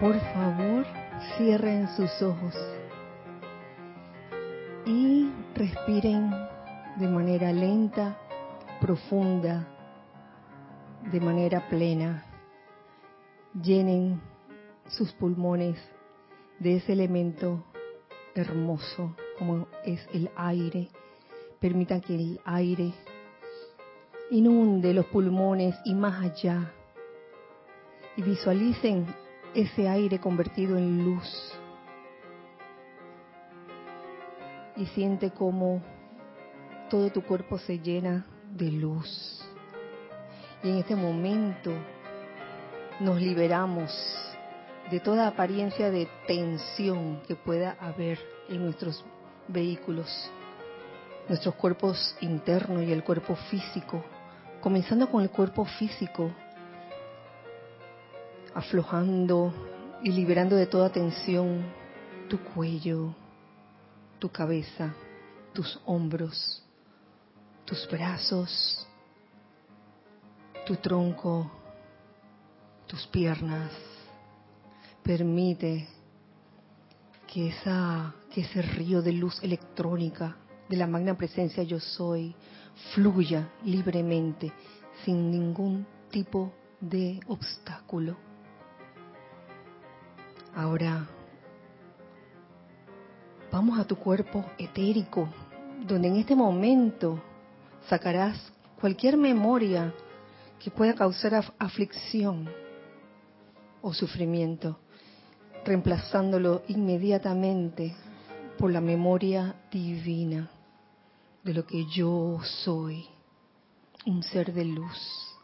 Por favor, cierren sus ojos y respiren de manera lenta, profunda, de manera plena. Llenen sus pulmones de ese elemento hermoso como es el aire. Permitan que el aire inunde los pulmones y más allá. Y visualicen ese aire convertido en luz. Y siente como todo tu cuerpo se llena de luz. Y en este momento nos liberamos de toda apariencia de tensión que pueda haber en nuestros vehículos, nuestros cuerpos internos y el cuerpo físico, comenzando con el cuerpo físico, aflojando y liberando de toda tensión tu cuello, tu cabeza, tus hombros, tus brazos, tu tronco, tus piernas permite que, esa, que ese río de luz electrónica de la magna presencia yo soy fluya libremente sin ningún tipo de obstáculo. Ahora vamos a tu cuerpo etérico, donde en este momento sacarás cualquier memoria que pueda causar aflicción o sufrimiento reemplazándolo inmediatamente por la memoria divina de lo que yo soy, un ser de luz.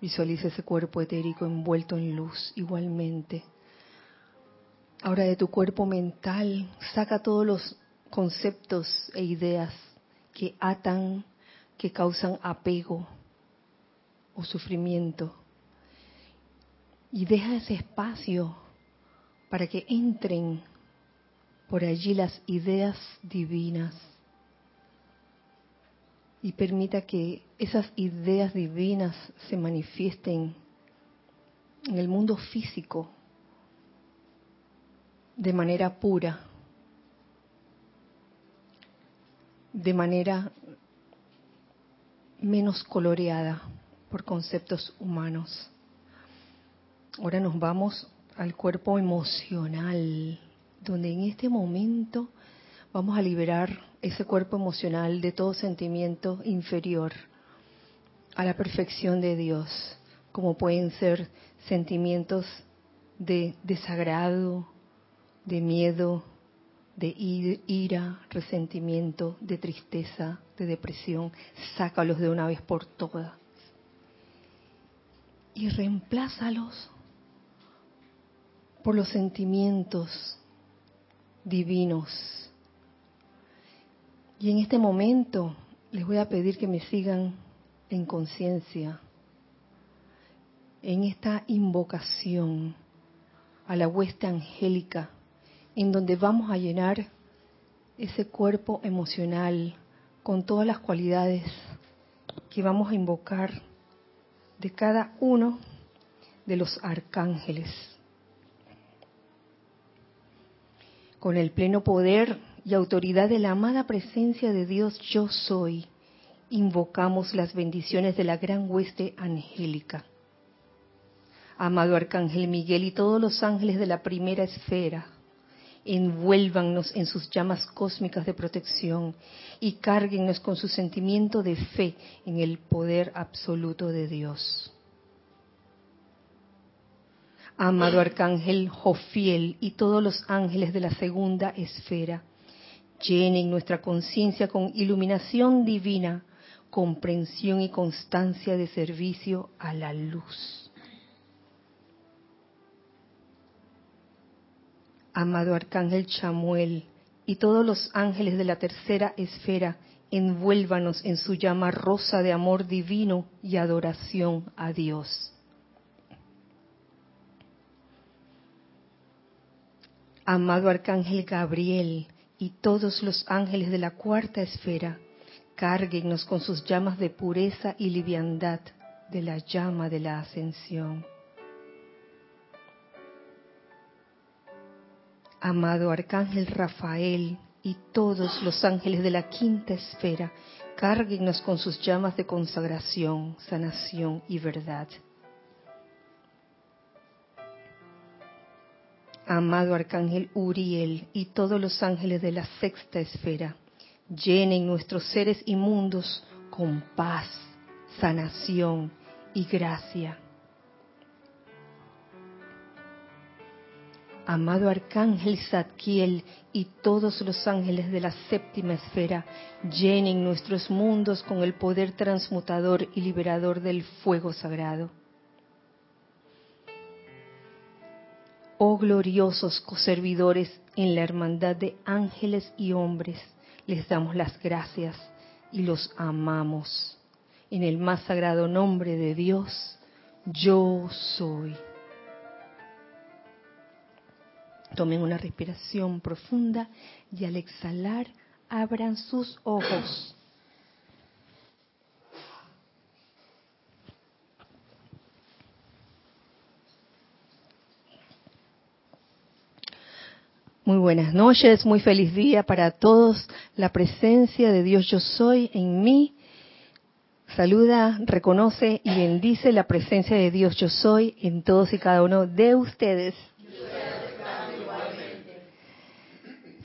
Visualiza ese cuerpo etérico envuelto en luz igualmente. Ahora de tu cuerpo mental, saca todos los conceptos e ideas que atan, que causan apego o sufrimiento. Y deja ese espacio para que entren por allí las ideas divinas y permita que esas ideas divinas se manifiesten en el mundo físico de manera pura, de manera menos coloreada por conceptos humanos. Ahora nos vamos al cuerpo emocional, donde en este momento vamos a liberar ese cuerpo emocional de todo sentimiento inferior a la perfección de Dios, como pueden ser sentimientos de desagrado, de miedo, de ira, resentimiento, de tristeza, de depresión. Sácalos de una vez por todas. Y reemplázalos por los sentimientos divinos. Y en este momento les voy a pedir que me sigan en conciencia, en esta invocación a la hueste angélica, en donde vamos a llenar ese cuerpo emocional con todas las cualidades que vamos a invocar de cada uno de los arcángeles con el pleno poder y autoridad de la amada presencia de Dios yo soy, invocamos las bendiciones de la gran hueste angélica. Amado Arcángel Miguel y todos los ángeles de la primera esfera, envuélvannos en sus llamas cósmicas de protección y cárguennos con su sentimiento de fe en el poder absoluto de Dios amado arcángel Jofiel y todos los ángeles de la segunda esfera, llenen nuestra conciencia con iluminación divina, comprensión y constancia de servicio a la luz. Amado arcángel Chamuel y todos los ángeles de la tercera esfera, envuélvanos en su llama rosa de amor divino y adoración a Dios. Amado Arcángel Gabriel y todos los ángeles de la cuarta esfera, cárguennos con sus llamas de pureza y liviandad de la llama de la ascensión. Amado Arcángel Rafael y todos los ángeles de la quinta esfera, cárguenos con sus llamas de consagración, sanación y verdad. Amado Arcángel Uriel y todos los ángeles de la sexta esfera, llenen nuestros seres inmundos con paz, sanación y gracia. Amado Arcángel Zadkiel y todos los ángeles de la séptima esfera, llenen nuestros mundos con el poder transmutador y liberador del fuego sagrado. Oh gloriosos coservidores en la hermandad de ángeles y hombres, les damos las gracias y los amamos. En el más sagrado nombre de Dios, yo soy. Tomen una respiración profunda y al exhalar abran sus ojos. Muy buenas noches, muy feliz día para todos. La presencia de Dios yo soy en mí. Saluda, reconoce y bendice la presencia de Dios yo soy en todos y cada uno de ustedes.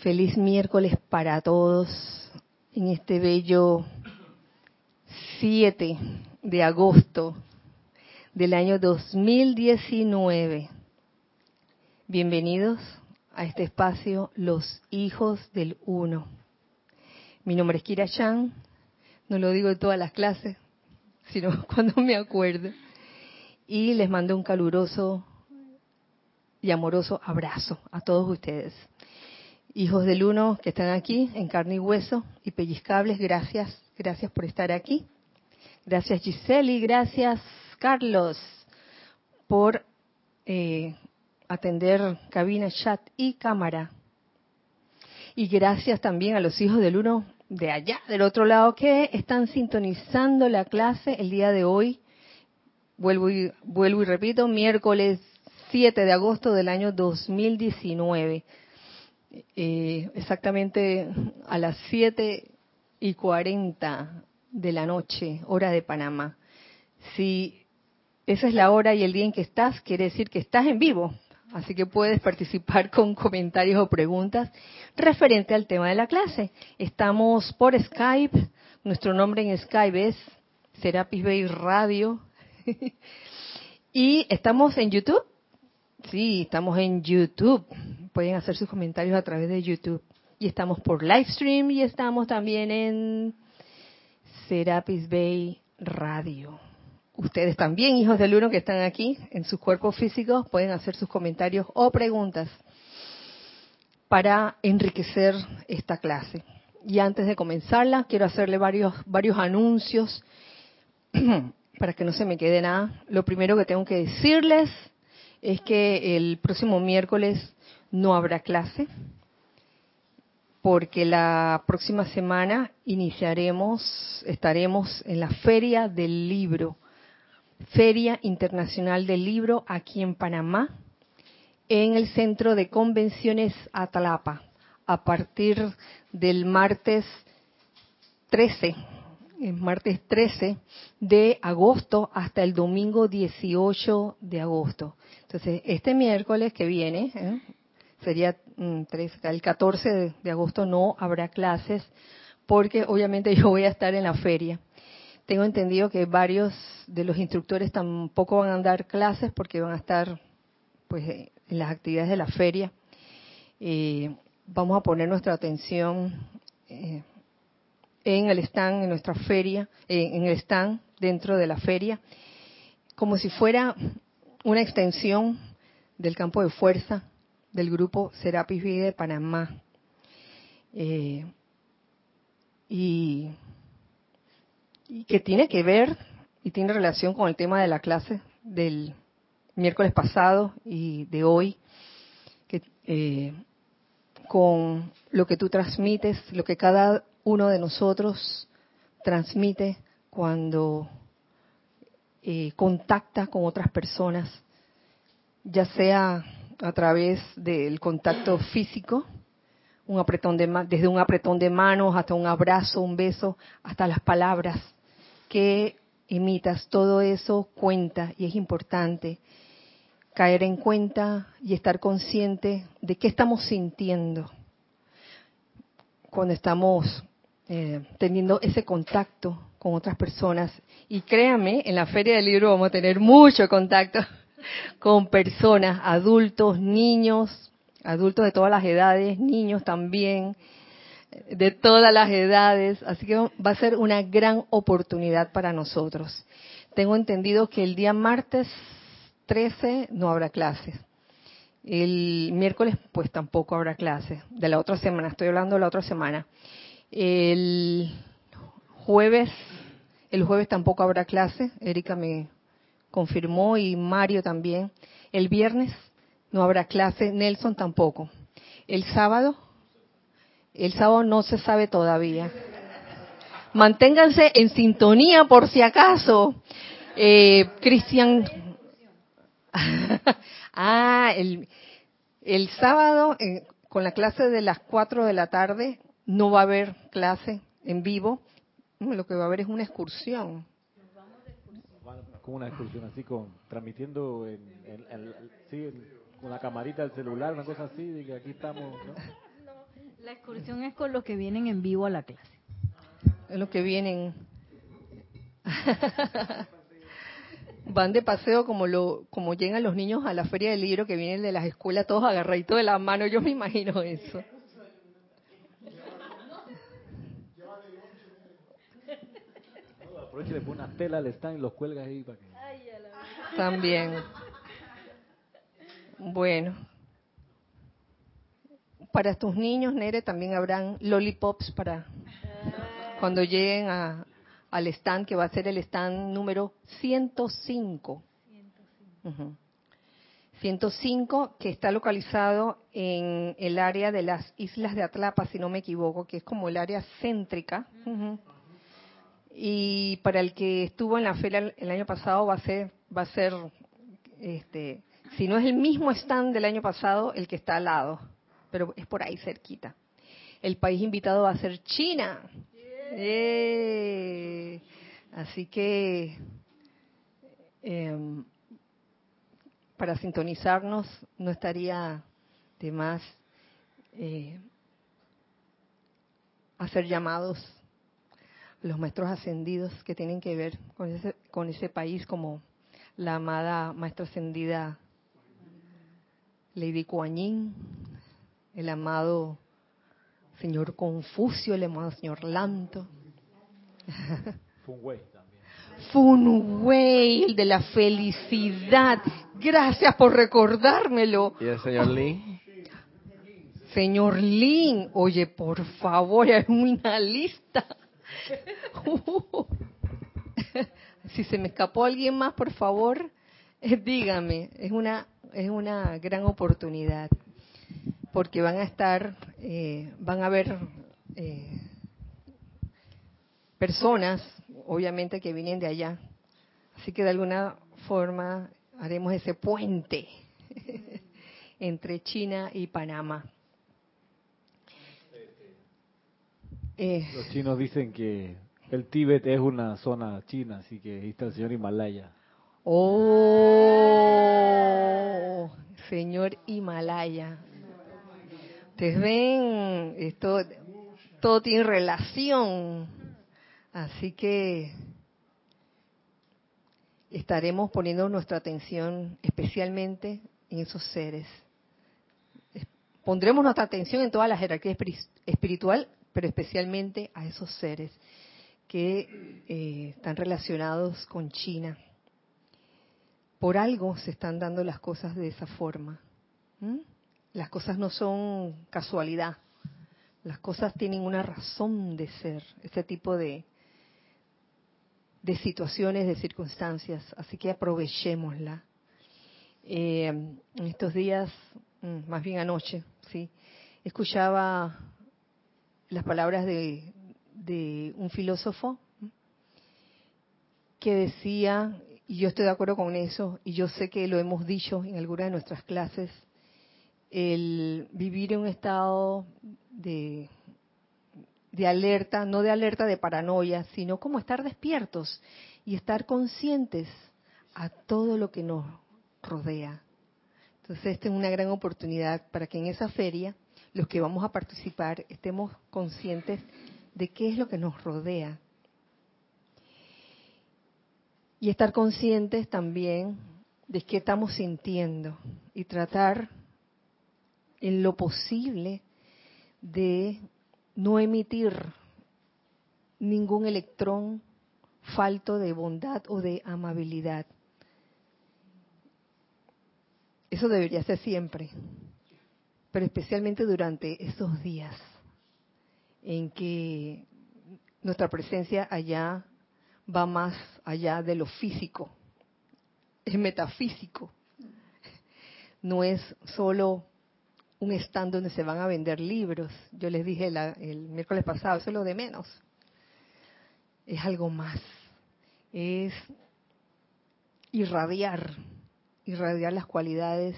Feliz miércoles para todos en este bello 7 de agosto del año 2019. Bienvenidos a este espacio Los Hijos del Uno. Mi nombre es Kira Chan, no lo digo en todas las clases, sino cuando me acuerdo. Y les mando un caluroso y amoroso abrazo a todos ustedes. Hijos del Uno que están aquí en carne y hueso y pellizcables, gracias, gracias por estar aquí. Gracias Giseli, gracias Carlos por eh, atender cabina, chat y cámara. Y gracias también a los hijos del Uno de allá, del otro lado, que están sintonizando la clase el día de hoy. Vuelvo y, vuelvo y repito, miércoles 7 de agosto del año 2019 eh, exactamente a las 7 y 40 de la noche, hora de Panamá. Si esa es la hora y el día en que estás, quiere decir que estás en vivo. Así que puedes participar con comentarios o preguntas referente al tema de la clase. Estamos por Skype. Nuestro nombre en Skype es Serapis Bay Radio. y estamos en YouTube. Sí, estamos en YouTube pueden hacer sus comentarios a través de YouTube. Y estamos por Livestream y estamos también en Serapis Bay Radio. Ustedes también, hijos del uno que están aquí en sus cuerpos físicos, pueden hacer sus comentarios o preguntas para enriquecer esta clase. Y antes de comenzarla, quiero hacerle varios, varios anuncios para que no se me quede nada. Lo primero que tengo que decirles es que el próximo miércoles no habrá clase porque la próxima semana iniciaremos, estaremos en la Feria del Libro, Feria Internacional del Libro aquí en Panamá, en el Centro de Convenciones Atalapa, a partir del martes 13, el martes 13 de agosto hasta el domingo 18 de agosto. Entonces, este miércoles que viene, ¿eh? Sería mm, el 14 de, agosto no habrá clases porque obviamente yo voy a estar en la feria. Tengo entendido que varios de los instructores tampoco van a dar clases porque van a estar pues en las actividades de la feria. Eh, vamos a poner nuestra atención eh, en el stand, en nuestra feria, eh, en el stand dentro de la feria, como si fuera una extensión del campo de fuerza del grupo Serapis Vida de Panamá. Eh, y, que tiene que ver y tiene relación con el tema de la clase del miércoles pasado y de hoy, eh, con lo que tú transmites, lo que cada uno de nosotros transmite cuando eh, contacta con otras personas, ya sea a través del contacto físico, un apretón de desde un apretón de manos hasta un abrazo, un beso, hasta las palabras que imitas, todo eso cuenta y es importante caer en cuenta y estar consciente de qué estamos sintiendo cuando estamos eh, teniendo ese contacto con otras personas. Y créame, en la Feria del Libro vamos a tener mucho contacto con personas, adultos, niños, adultos de todas las edades, niños también, de todas las edades. Así que va a ser una gran oportunidad para nosotros. Tengo entendido que el día martes 13 no habrá clases. El miércoles pues tampoco habrá clases. De la otra semana, estoy hablando de la otra semana. El jueves, el jueves tampoco habrá clase. Erika me confirmó y Mario también. El viernes no habrá clase, Nelson tampoco. El sábado, el sábado no se sabe todavía. Manténganse en sintonía por si acaso. Eh, Cristian. ah, el, el sábado, con la clase de las 4 de la tarde, no va a haber clase en vivo. Lo que va a haber es una excursión como una excursión así con transmitiendo en, con la camarita del celular, una cosa así, de que aquí estamos. ¿no? la excursión es con los que vienen en vivo a la clase. Es los que vienen. Van de paseo como lo como llegan los niños a la feria del libro que vienen de las escuelas todos agarraditos de la mano, yo me imagino eso. Aprovecha le pone una tela al stand y los cuelga ahí para que... También. Bueno. Para tus niños, Nere, también habrán lollipops para cuando lleguen a, al stand, que va a ser el stand número 105. 105. 105, que está localizado en el área de las islas de Atlapa, si no me equivoco, que es como el área céntrica. Y para el que estuvo en la feria el año pasado va a ser, va a ser, este, si no es el mismo stand del año pasado, el que está al lado, pero es por ahí cerquita. El país invitado va a ser China. ¡Eh! Así que em, para sintonizarnos no estaría de más eh, hacer llamados los maestros ascendidos que tienen que ver con ese, con ese país, como la amada maestra ascendida Lady Kuan Yin, el amado señor Confucio, el amado señor Lanto. Funwei también. Funwei, el de la felicidad. Gracias por recordármelo. ¿Y el señor Lin? Señor Lin, oye, por favor, hay una lista. si se me escapó alguien más, por favor, eh, dígame. Es una es una gran oportunidad porque van a estar, eh, van a haber eh, personas, obviamente, que vienen de allá. Así que de alguna forma haremos ese puente entre China y Panamá. Eh, Los chinos dicen que el Tíbet es una zona china, así que ahí está el señor Himalaya. Oh, señor Himalaya. Ustedes ven, esto todo tiene relación. Así que estaremos poniendo nuestra atención especialmente en esos seres. Pondremos nuestra atención en toda la jerarquía espiritual pero especialmente a esos seres que eh, están relacionados con China. Por algo se están dando las cosas de esa forma. Las cosas no son casualidad. Las cosas tienen una razón de ser, este tipo de, de situaciones, de circunstancias. Así que aprovechémosla. Eh, en estos días, mm, más bien anoche, sí, escuchaba las palabras de, un filósofo que decía, y yo estoy de acuerdo con eso, y yo sé que lo hemos dicho en alguna de nuestras clases, el vivir en un estado de, de alerta, no de alerta de paranoia, sino como estar despiertos y estar conscientes a todo lo que nos rodea. Entonces, esta es una gran oportunidad para que en esa feria, los que vamos a participar, estemos conscientes de qué es lo que nos rodea. Y estar conscientes también de qué estamos sintiendo y tratar en lo posible de no emitir ningún electrón falto de bondad o de amabilidad. Eso debería ser siempre, pero especialmente durante esos días en que nuestra presencia allá va más allá de lo físico, es metafísico. No es solo un stand donde se van a vender libros. Yo les dije el miércoles pasado, eso es lo de menos. Es algo más. Es irradiar, irradiar las cualidades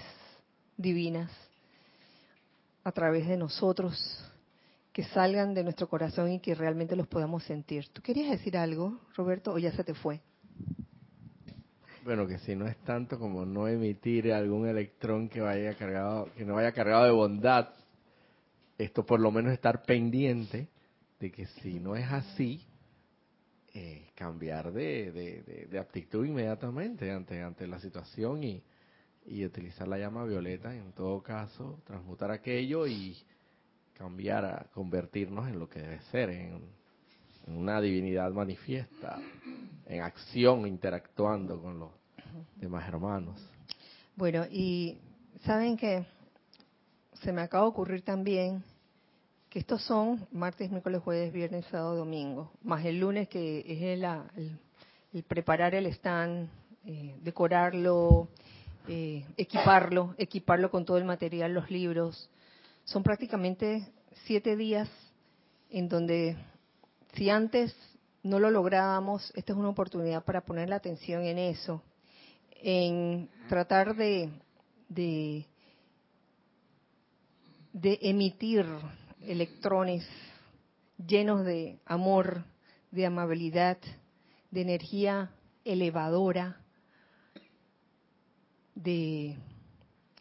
divinas a través de nosotros, que salgan de nuestro corazón y que realmente los podamos sentir. ¿Tú querías decir algo, Roberto, o ya se te fue? Bueno, que si no es tanto como no emitir algún electrón que vaya cargado, que no vaya cargado de bondad, esto por lo menos estar pendiente de que si no es así, eh, cambiar de, de, actitud inmediatamente ante, ante la situación y, y utilizar la llama violeta en todo caso, transmutar aquello y cambiar a convertirnos en lo que debe ser, en una divinidad manifiesta, en acción, interactuando con los demás hermanos. Bueno, y saben que se me acaba de ocurrir también que estos son martes, miércoles, jueves, viernes, sábado, domingo, más el lunes que es el, preparar el stand, eh, decorarlo, eh, equiparlo, equiparlo con todo el material, los libros. Son prácticamente siete días en donde si antes no lo lográbamos, esta es una oportunidad para poner la atención en eso, en tratar de, de, emitir electrones llenos de amor, de amabilidad, de energía elevadora, de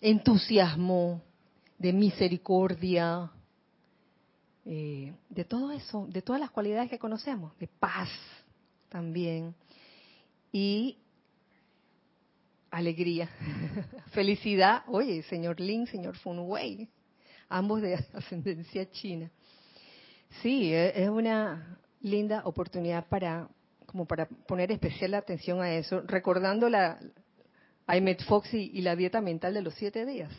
entusiasmo, de misericordia, eh, de todo eso, de todas las cualidades que conocemos, de paz también y alegría, felicidad. Oye, señor Lin, señor Fun Wei, ambos de ascendencia china. Sí, e, es una linda oportunidad para como para poner especial atención a eso, recordando la Ahmed Fox y la dieta mental de los siete días,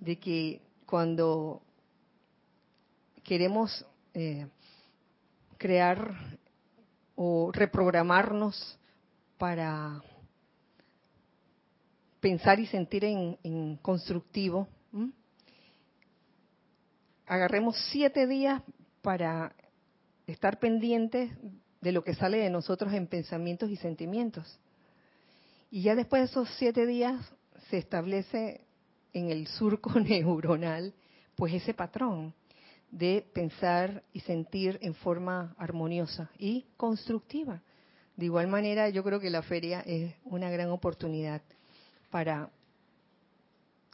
de que cuando queremos eh, crear o reprogramarnos para pensar y sentir en, constructivo, agarremos siete días para estar pendientes de lo que sale de nosotros en pensamientos y sentimientos. Y ya después de esos siete días se establece en el surco neuronal pues ese patrón de pensar y sentir en forma armoniosa y constructiva. De igual manera, yo creo que la feria es una gran oportunidad para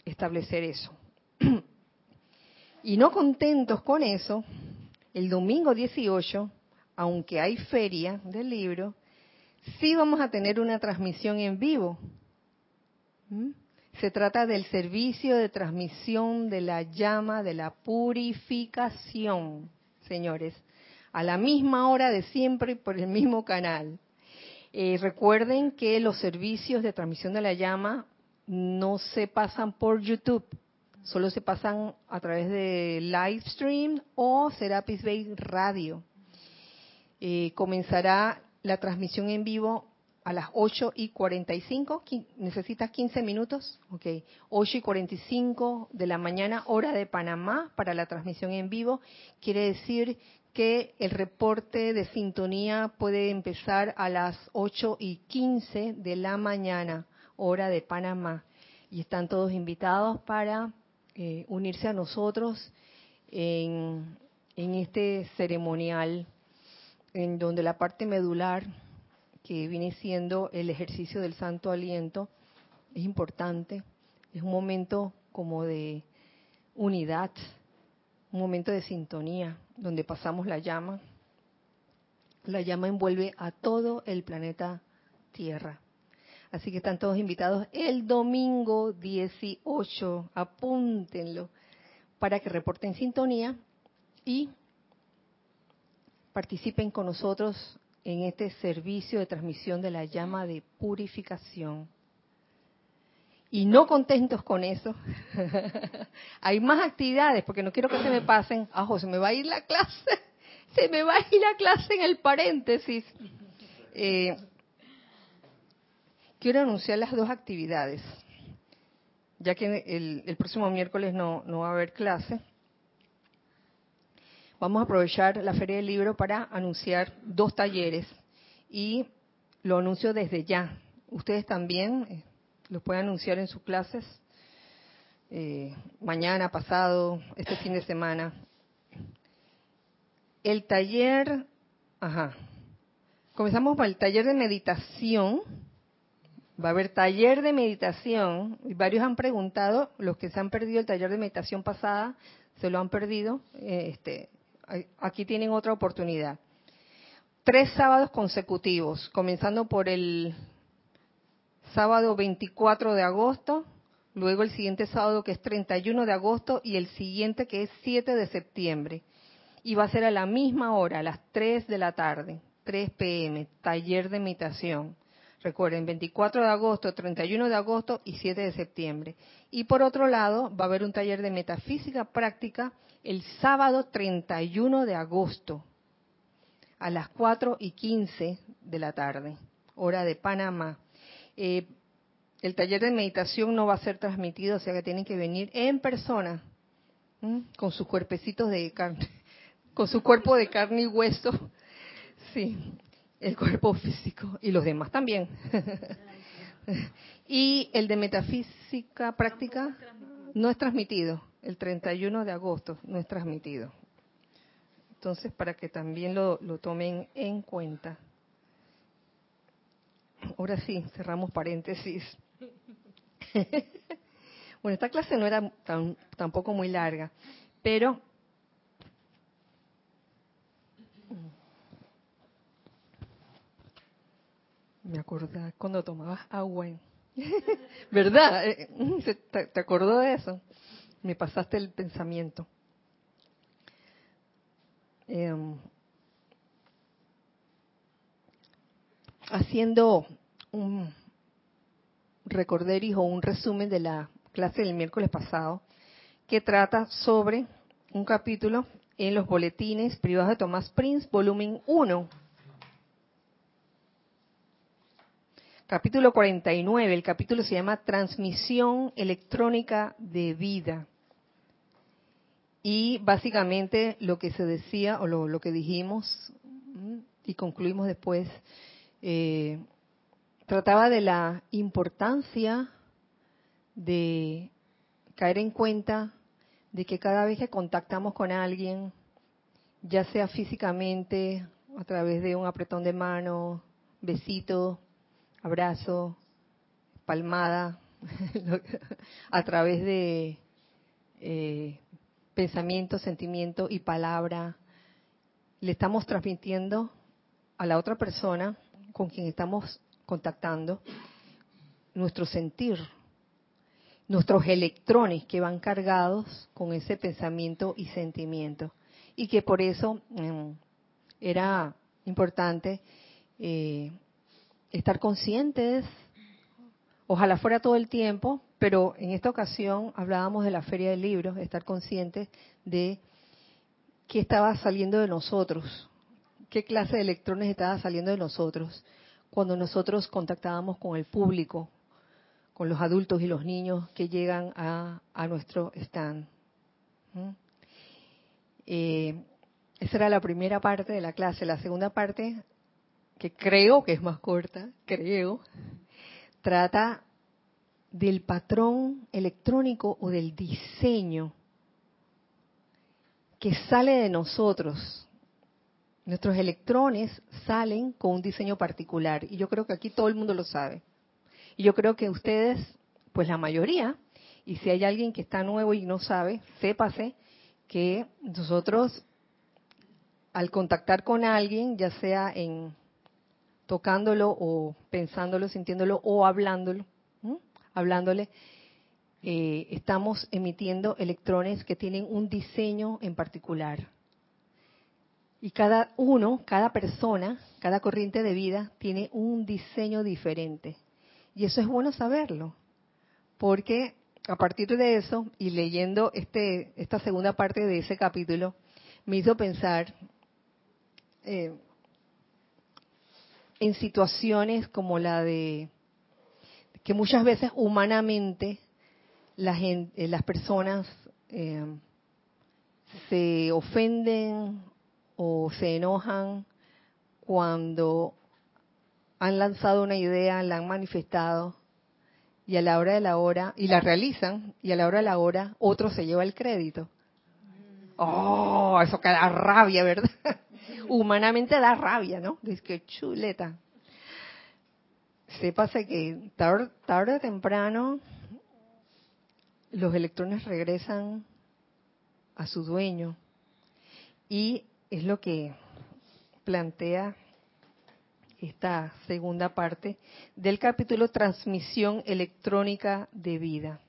establecer eso. y no contentos con eso, el domingo 18, aunque hay feria del libro, sí vamos a tener una transmisión en vivo. ¿Mm? Se trata del servicio de transmisión de la llama de la purificación, señores, a la misma hora de siempre por el mismo canal. Eh, recuerden que los servicios de transmisión de la llama no se pasan por YouTube, solo se pasan a través de Livestream o Serapis Bay Radio. Eh, comenzará la transmisión en vivo a las 8 y 45. ¿Necesitas 15 minutos? Ok. 8 y 45 de la mañana, hora de Panamá, para la transmisión en vivo. Quiere decir que el reporte de sintonía puede empezar a las 8 y 15 de la mañana, hora de Panamá. Y están todos invitados para eh, unirse a nosotros en, en este ceremonial en donde la parte medular, que viene siendo el ejercicio del santo aliento, es importante. Es un momento como de unidad, un momento de sintonía, donde pasamos la llama. La llama envuelve a todo el planeta Tierra. Así que están todos invitados el domingo 18, apúntenlo, para que reporten sintonía y participen con nosotros en este servicio de transmisión de la llama de purificación. Y no contentos con eso, hay más actividades, porque no quiero que se me pasen, ajo, se me va a ir la clase, se me va a ir la clase en el paréntesis. Eh, quiero anunciar las dos actividades, ya que el, próximo miércoles no, no va a haber clase. Vamos a aprovechar la Feria del Libro para anunciar dos talleres y lo anuncio desde ya. Ustedes también eh, lo pueden anunciar en sus clases eh, mañana, pasado, este fin de semana. El taller, ajá, comenzamos con el taller de meditación Va a haber taller de meditación. Varios han preguntado, los que se han perdido el taller de meditación pasada, se lo han perdido. Eh, este, aquí tienen otra oportunidad. Tres sábados consecutivos, comenzando por el sábado 24 de agosto, luego el siguiente sábado que es 31 de agosto y el siguiente que es 7 de septiembre. Y va a ser a la misma hora, a las 3 de la tarde, 3 pm, taller de meditación. Recuerden, 24 de agosto, 31 de agosto y 7 de septiembre. Y por otro lado, va a haber un taller de metafísica práctica el sábado 31 de agosto a las 4 y 15 de la tarde, hora de Panamá. Eh, el taller de meditación no va a ser transmitido, o sea que tienen que venir en persona, con sus cuerpecitos de carne, con su cuerpo de carne y hueso. Sí, el cuerpo físico y los demás también. y el de metafísica práctica no es transmitido, el 31 de agosto no es transmitido. Entonces, para que también lo, lo tomen en cuenta. Ahora sí, cerramos paréntesis. bueno, esta clase no era tan, tampoco muy larga, pero Me acordé cuando tomabas agua. ¿Verdad? Eh, mm, ¿Te acordó de eso? Me pasaste el pensamiento. Em, haciendo un recorderis o un resumen de la clase del miércoles pasado, que trata sobre un capítulo en los boletines privados de Tomás Prince, volumen 1 capítulo 49, el capítulo se llama Transmisión electrónica de vida. Y básicamente lo que se decía, o lo, que dijimos, y concluimos después, eh, trataba de la importancia de caer en cuenta de que cada vez que contactamos con alguien, ya sea físicamente, a través de un apretón de mano, besito, abrazo, palmada, a través de eh, pensamiento, sentimiento y palabra, le estamos transmitiendo a la otra persona con quien estamos contactando nuestro sentir, nuestros electrones que van cargados con ese pensamiento y sentimiento. Y que por eso mm, era importante eh, estar conscientes, ojalá fuera todo el tiempo, pero en esta ocasión hablábamos de la feria del libro, estar conscientes de qué estaba saliendo de nosotros, qué clase de electrones estaba saliendo de nosotros cuando nosotros contactábamos con el público, con los adultos y los niños que llegan a, nuestro stand. ¿Mm? Eh, esa era la primera parte de la clase. La segunda parte que creo que es más corta, creo, trata del patrón electrónico o del diseño que sale de nosotros. Nuestros electrones salen con un diseño particular y yo creo que aquí todo el mundo lo sabe. Y yo creo que ustedes, pues la mayoría, y si hay alguien que está nuevo y no sabe, sépase que nosotros al contactar con alguien, ya sea en tocándolo o pensándolo, sintiéndolo o hablándolo, hablándole, eh, estamos emitiendo electrones que tienen un diseño en particular. Y cada uno, cada persona, cada corriente de vida tiene un diseño diferente. Y eso es bueno saberlo, porque a partir de eso, y leyendo este, esta segunda parte de ese capítulo, me hizo pensar eh, en situaciones como la de que muchas veces humanamente eh, las personas eh, se ofenden o se enojan cuando han lanzado una idea, la han manifestado y a la hora de la hora, y la realizan, y a la hora de la hora otro se lleva el crédito. Oh, eso que da rabia, ¿verdad? Humanamente da rabia, ¿no? Dice que chuleta. Sépase que tarde, tarde o temprano los electrones regresan a su dueño y es lo que plantea esta segunda parte del capítulo Transmisión electrónica de vida.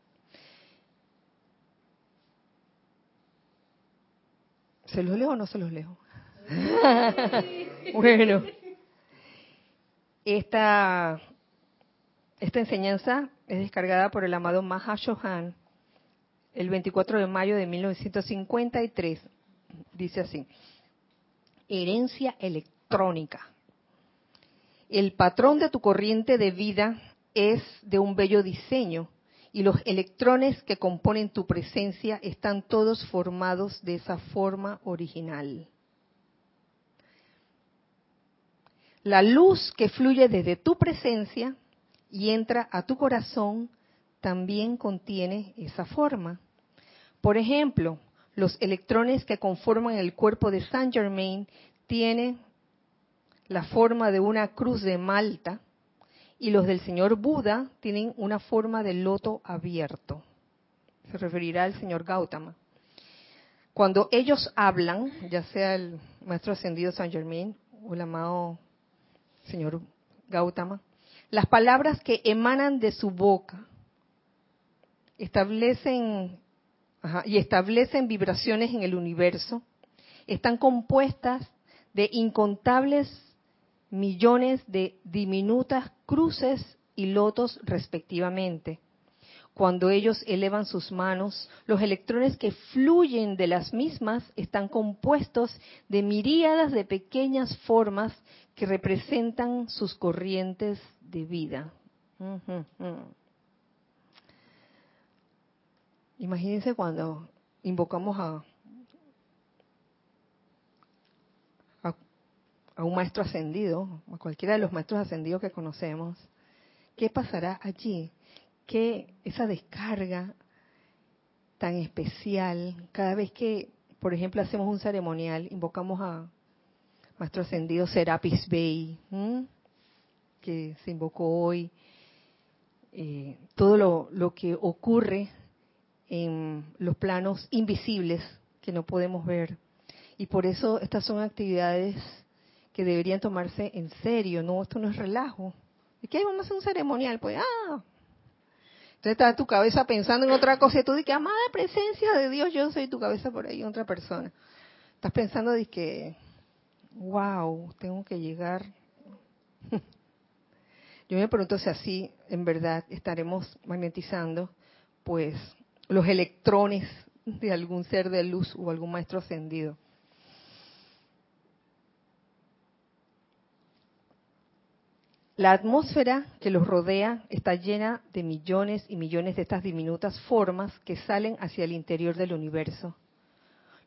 ¿Se los leo o no se los leo? bueno, esta, esta enseñanza es descargada por el amado Mahashohan el 24 de mayo de 1953. Dice así, herencia electrónica. El patrón de tu corriente de vida es de un bello diseño y los electrones que componen tu presencia están todos formados de esa forma original. La luz que fluye desde tu presencia y entra a tu corazón también contiene esa forma. Por ejemplo, los electrones que conforman el cuerpo de Saint Germain tienen la forma de una cruz de Malta y los del señor Buda tienen una forma de loto abierto. Se referirá al señor Gautama. Cuando ellos hablan, ya sea el maestro ascendido Saint Germain o el amado señor Gautama, las palabras que emanan de su boca establecen y establecen vibraciones en el universo, están compuestas de incontables millones de diminutas cruces y lotos respectivamente. Cuando ellos elevan sus manos, los electrones que fluyen de las mismas están compuestos de miríadas de pequeñas formas que representan sus corrientes de vida. Imagínense cuando invocamos a, a, un maestro ascendido, a cualquiera de los maestros ascendidos que conocemos, ¿qué pasará allí? Que esa descarga tan especial, cada vez que, por ejemplo, hacemos un ceremonial, invocamos a maestro ascendido Serapis Bey, que se invocó hoy, eh, todo lo, que ocurre en los planos invisibles que no podemos ver. Y por eso estas son actividades que deberían tomarse en serio, no, esto no es relajo. ¿De qué vamos a hacer un ceremonial? Pues, ah. Entonces está tu cabeza pensando en otra cosa y tú dices, amada presencia de Dios, yo soy tu cabeza por ahí, otra persona. Estás pensando de que, wow, tengo que llegar. Yo me pregunto si así en verdad estaremos magnetizando, pues, los electrones de algún ser de luz o algún maestro ascendido. La atmósfera que los rodea está llena de millones y millones de estas diminutas formas que salen hacia el interior del universo.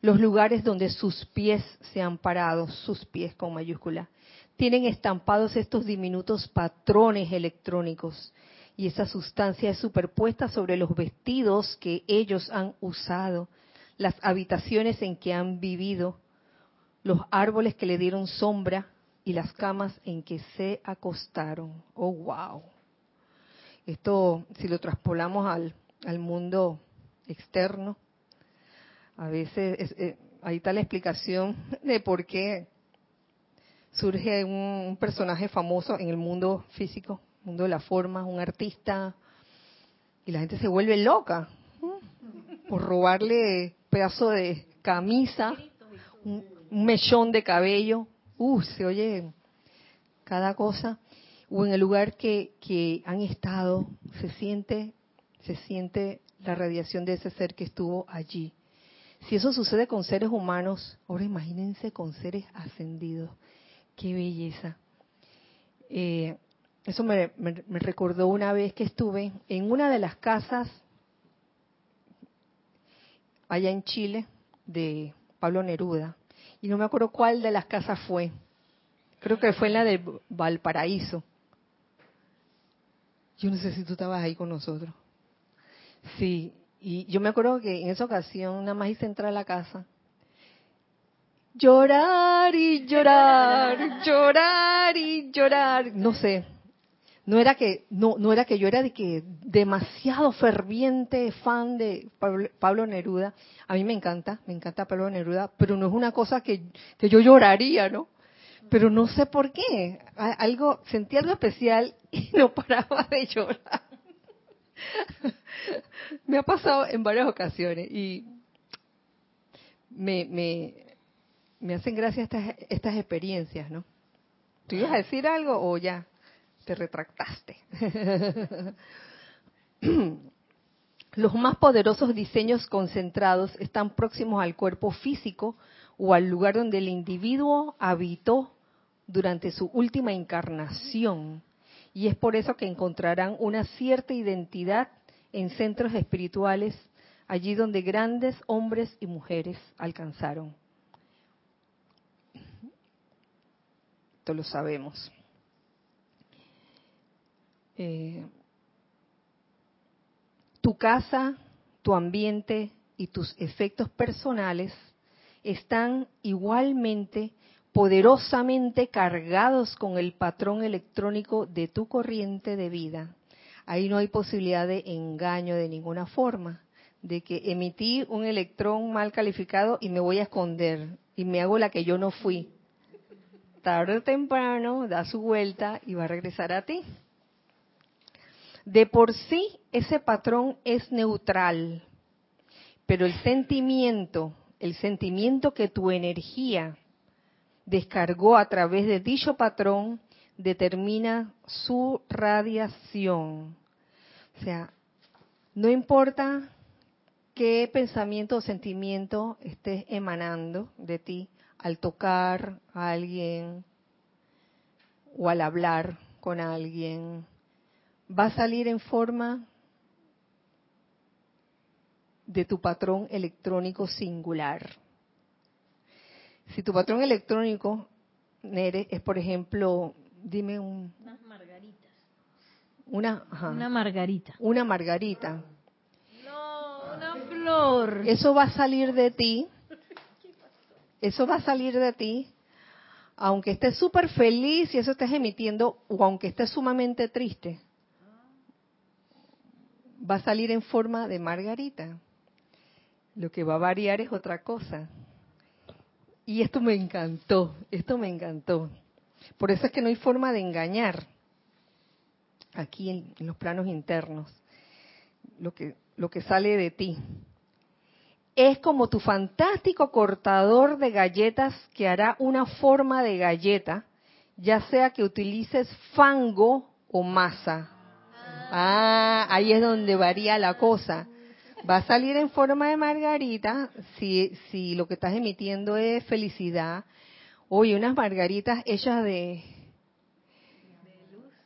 Los lugares donde sus pies se han parado, sus pies con mayúscula, tienen estampados estos diminutos patrones electrónicos y esa sustancia es superpuesta sobre los vestidos que ellos han usado, las habitaciones en que han vivido, los árboles que le dieron sombra y las camas en que se acostaron. Oh, wow. Esto, si lo traspolamos al, al mundo externo, a veces eh, ahí está la explicación de por qué surge un, personaje famoso en el mundo físico, mundo de la forma, un artista, y la gente se vuelve loca por robarle pedazo de camisa, un, mechón de cabello, uh, se oye cada cosa, o en el lugar que, que han estado, se siente, se siente la radiación de ese ser que estuvo allí. Si eso sucede con seres humanos, ahora imagínense con seres ascendidos. Qué belleza. Eh, eso me, recordó una vez que estuve en una de las casas allá en Chile de Pablo Neruda. Y no me acuerdo cuál de las casas fue. Creo que fue en la de Valparaíso. Yo no sé si tú estabas ahí con nosotros. Sí, y yo me acuerdo que en esa ocasión nada más hice entrar a la casa. Llorar y llorar, llorar y llorar. No sé. No era que no no era que yo era de que demasiado ferviente fan de Pablo, Neruda. A mí me encanta, me encanta Pablo Neruda, pero no es una cosa que, que yo lloraría, ¿no? Pero no sé por qué. Algo sentía algo especial y no paraba de llorar. me ha pasado en varias ocasiones y me, me, me hacen gracia estas, estas experiencias, ¿no? ¿Tú ibas a decir algo o ya te retractaste? Los más poderosos diseños concentrados están próximos al cuerpo físico o al lugar donde el individuo habitó durante su última encarnación. Y es por eso que encontrarán una cierta identidad en centros espirituales, allí donde grandes hombres y mujeres alcanzaron. Esto lo sabemos. Eh, tu casa, tu ambiente y tus efectos personales están igualmente poderosamente cargados con el patrón electrónico de tu corriente de vida ahí no hay posibilidad de engaño de ninguna forma, de que emití un electrón mal calificado y me voy a esconder y me hago la que yo no fui. Tarde o temprano da su vuelta y va a regresar a ti. De por sí ese patrón es neutral, pero el sentimiento, el sentimiento que tu energía descargó a través de dicho patrón determina su radiación. O sea, no importa qué pensamiento o sentimiento estés emanando de ti al tocar a alguien o al hablar con alguien, va a salir en forma de tu patrón electrónico singular. Si tu patrón electrónico, Nere, es por ejemplo dime un... Unas margaritas. Una, una margarita. Una margarita. No, una flor. Eso va a salir de ti. Eso va a salir de ti. Aunque estés súper feliz y eso estés emitiendo, o aunque estés sumamente triste, va a salir en forma de margarita. Lo que va a variar es otra cosa. Y esto me encantó, esto me encantó. Por eso es que no hay forma de engañar aquí en, los planos internos lo que, lo que sale de ti. Es como tu fantástico cortador de galletas que hará una forma de galleta, ya sea que utilices fango o masa. Ah, ahí es donde varía la cosa. Va a salir en forma de margarita si, si lo que estás emitiendo es felicidad, Oye, unas margaritas hechas de...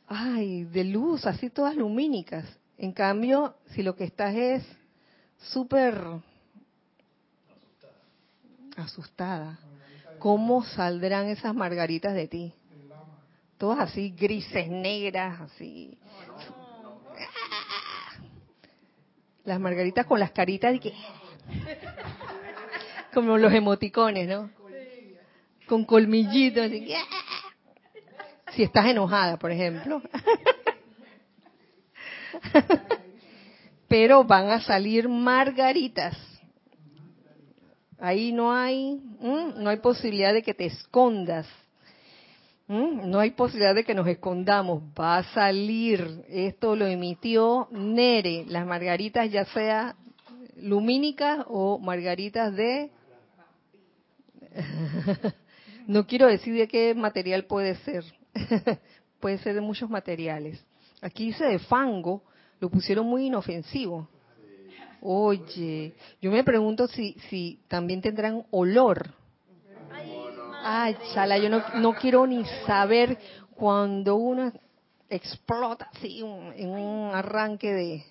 Ay, de luz, así todas lumínicas. En cambio, si lo que estás es súper asustada, ¿cómo saldrán esas margaritas de ti? Todas así grises, negras, así. Las margaritas con las caritas de que... Como los emoticones, ¿no? Con colmillitos. Si estás enojada, por ejemplo. Pero van a salir margaritas. Ahí no hay, no hay posibilidad de que te escondas. No hay posibilidad de que nos escondamos. Va a salir. Esto lo emitió Nere. Las margaritas ya sea lumínicas o margaritas de... no quiero decir de qué material puede ser. puede ser de muchos materiales. Aquí dice de fango. Lo pusieron muy inofensivo. Oye, yo me pregunto si, si también tendrán olor. Ay, chala, yo no, no quiero ni saber cuando uno explota así en un arranque de...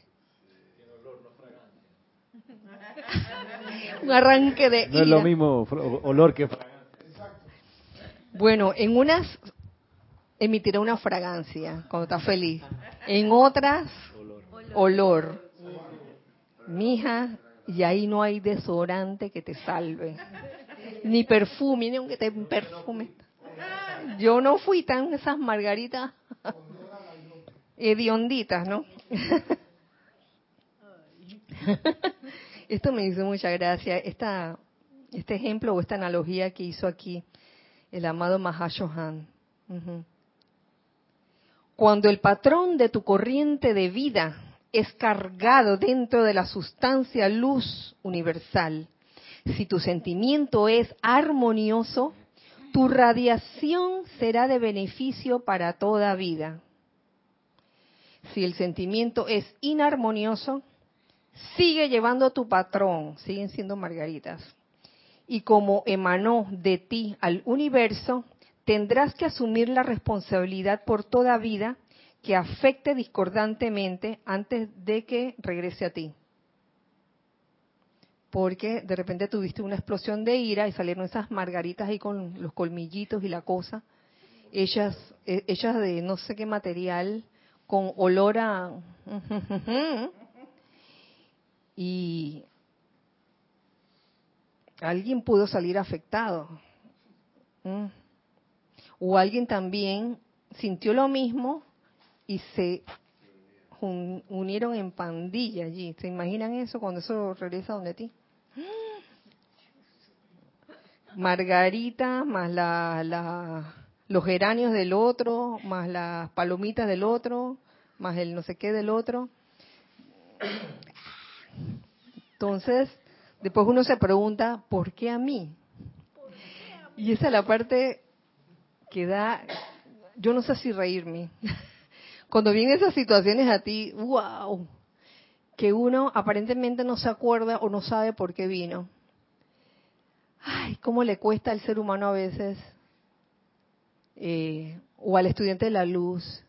un arranque de... No es lo mismo olor que Bueno, en unas emitirá una fragancia cuando está feliz. En otras, olor. Mija, y ahí no hay desodorante que te salve. Ni perfume, ni aunque te perfume. Yo no fui tan esas margaritas hedionditas, ¿no? Esto me hizo mucha gracia. Esta, este ejemplo o esta analogía que hizo aquí el amado Mahashohan. Cuando el patrón de tu corriente de vida es cargado dentro de la sustancia luz universal. Si tu sentimiento es armonioso, tu radiación será de beneficio para toda vida. Si el sentimiento es inarmonioso, sigue llevando tu patrón, siguen siendo margaritas. Y como emanó de ti al universo, tendrás que asumir la responsabilidad por toda vida que afecte discordantemente antes de que regrese a ti. Porque de repente tuviste una explosión de ira y salieron esas margaritas ahí con los colmillitos y la cosa, ellas, e, ellas de no sé qué material, con olor a... y alguien pudo salir afectado. O alguien también sintió lo mismo y se unieron en pandilla allí. ¿Se imaginan eso cuando eso regresa donde ti? Margarita, más la, la, los geranios del otro, más las palomitas del otro, más el no sé qué del otro. Entonces, después uno se pregunta, ¿por qué a mí? Y esa es la parte que da, yo no sé si reírme, cuando vienen esas situaciones a ti, wow, que uno aparentemente no se acuerda o no sabe por qué vino. Ay, cómo le cuesta al ser humano a veces, eh, o al estudiante de la luz,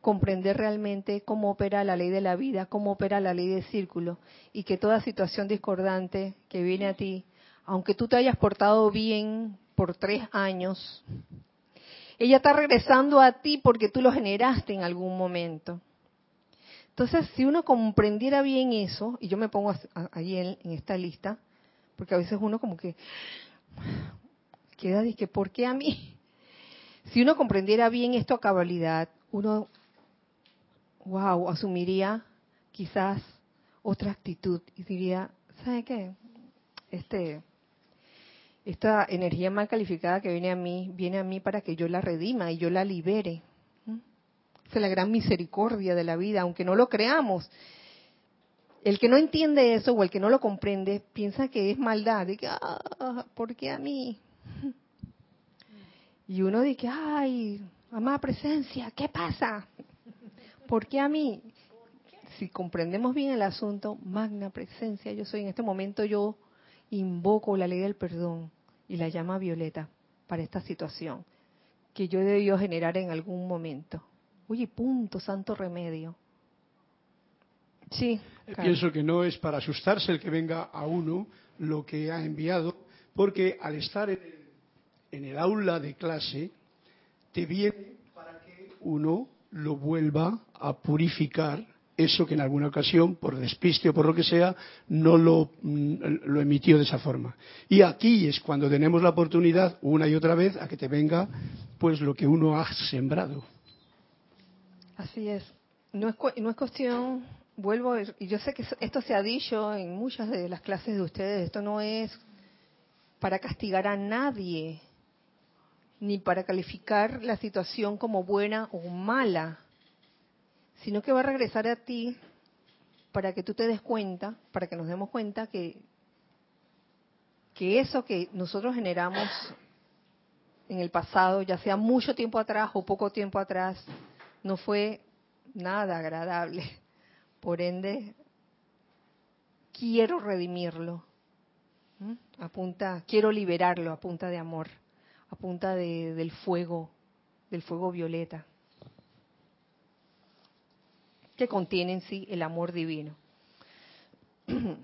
comprender realmente cómo opera la ley de la vida, cómo opera la ley del círculo, y que toda situación discordante que viene a ti, aunque tú te hayas portado bien por tres años, ella está regresando a ti porque tú lo generaste en algún momento. Entonces, si uno comprendiera bien eso, y yo me pongo ahí en, esta lista, porque a veces uno como que queda de que, ¿por qué a mí? Si uno comprendiera bien esto a cabalidad, uno, wow, asumiría quizás otra actitud y diría, ¿sabe qué? Este, esta energía mal calificada que viene a mí, viene a mí para que yo la redima y yo la libere. Esa es la gran misericordia de la vida, aunque no lo creamos. El que no entiende eso o el que no lo comprende piensa que es maldad, de que, ah, ¿por qué a mí? Y uno dice, ay, amada presencia, ¿qué pasa? ¿Por qué a mí? Si comprendemos bien el asunto, magna presencia, yo soy en este momento, yo invoco la ley del perdón y la llama violeta para esta situación que yo debió generar en algún momento. Oye, punto, santo remedio. Sí. Pienso que no es para asustarse el que venga a uno lo que ha enviado, porque al estar en el, en el aula de clase, te viene para que uno lo vuelva a purificar eso que en alguna ocasión, por despiste o por lo que sea, no lo, mm, lo emitió de esa forma. Y aquí es cuando tenemos la oportunidad, una y otra vez, a que te venga pues lo que uno ha sembrado. Así es. No es, no es cuestión, vuelvo, y yo sé que esto se ha dicho en muchas de las clases de ustedes, esto no es para castigar a nadie, ni para calificar la situación como buena o mala, sino que va a regresar a ti para que tú te des cuenta, para que nos demos cuenta que, que eso que nosotros generamos en el pasado, ya sea mucho tiempo atrás o poco tiempo atrás, no fue nada agradable. Por ende, quiero redimirlo. ¿m? A punta, quiero liberarlo a punta de amor, a punta de, del fuego, del fuego violeta, que contiene en sí el amor divino.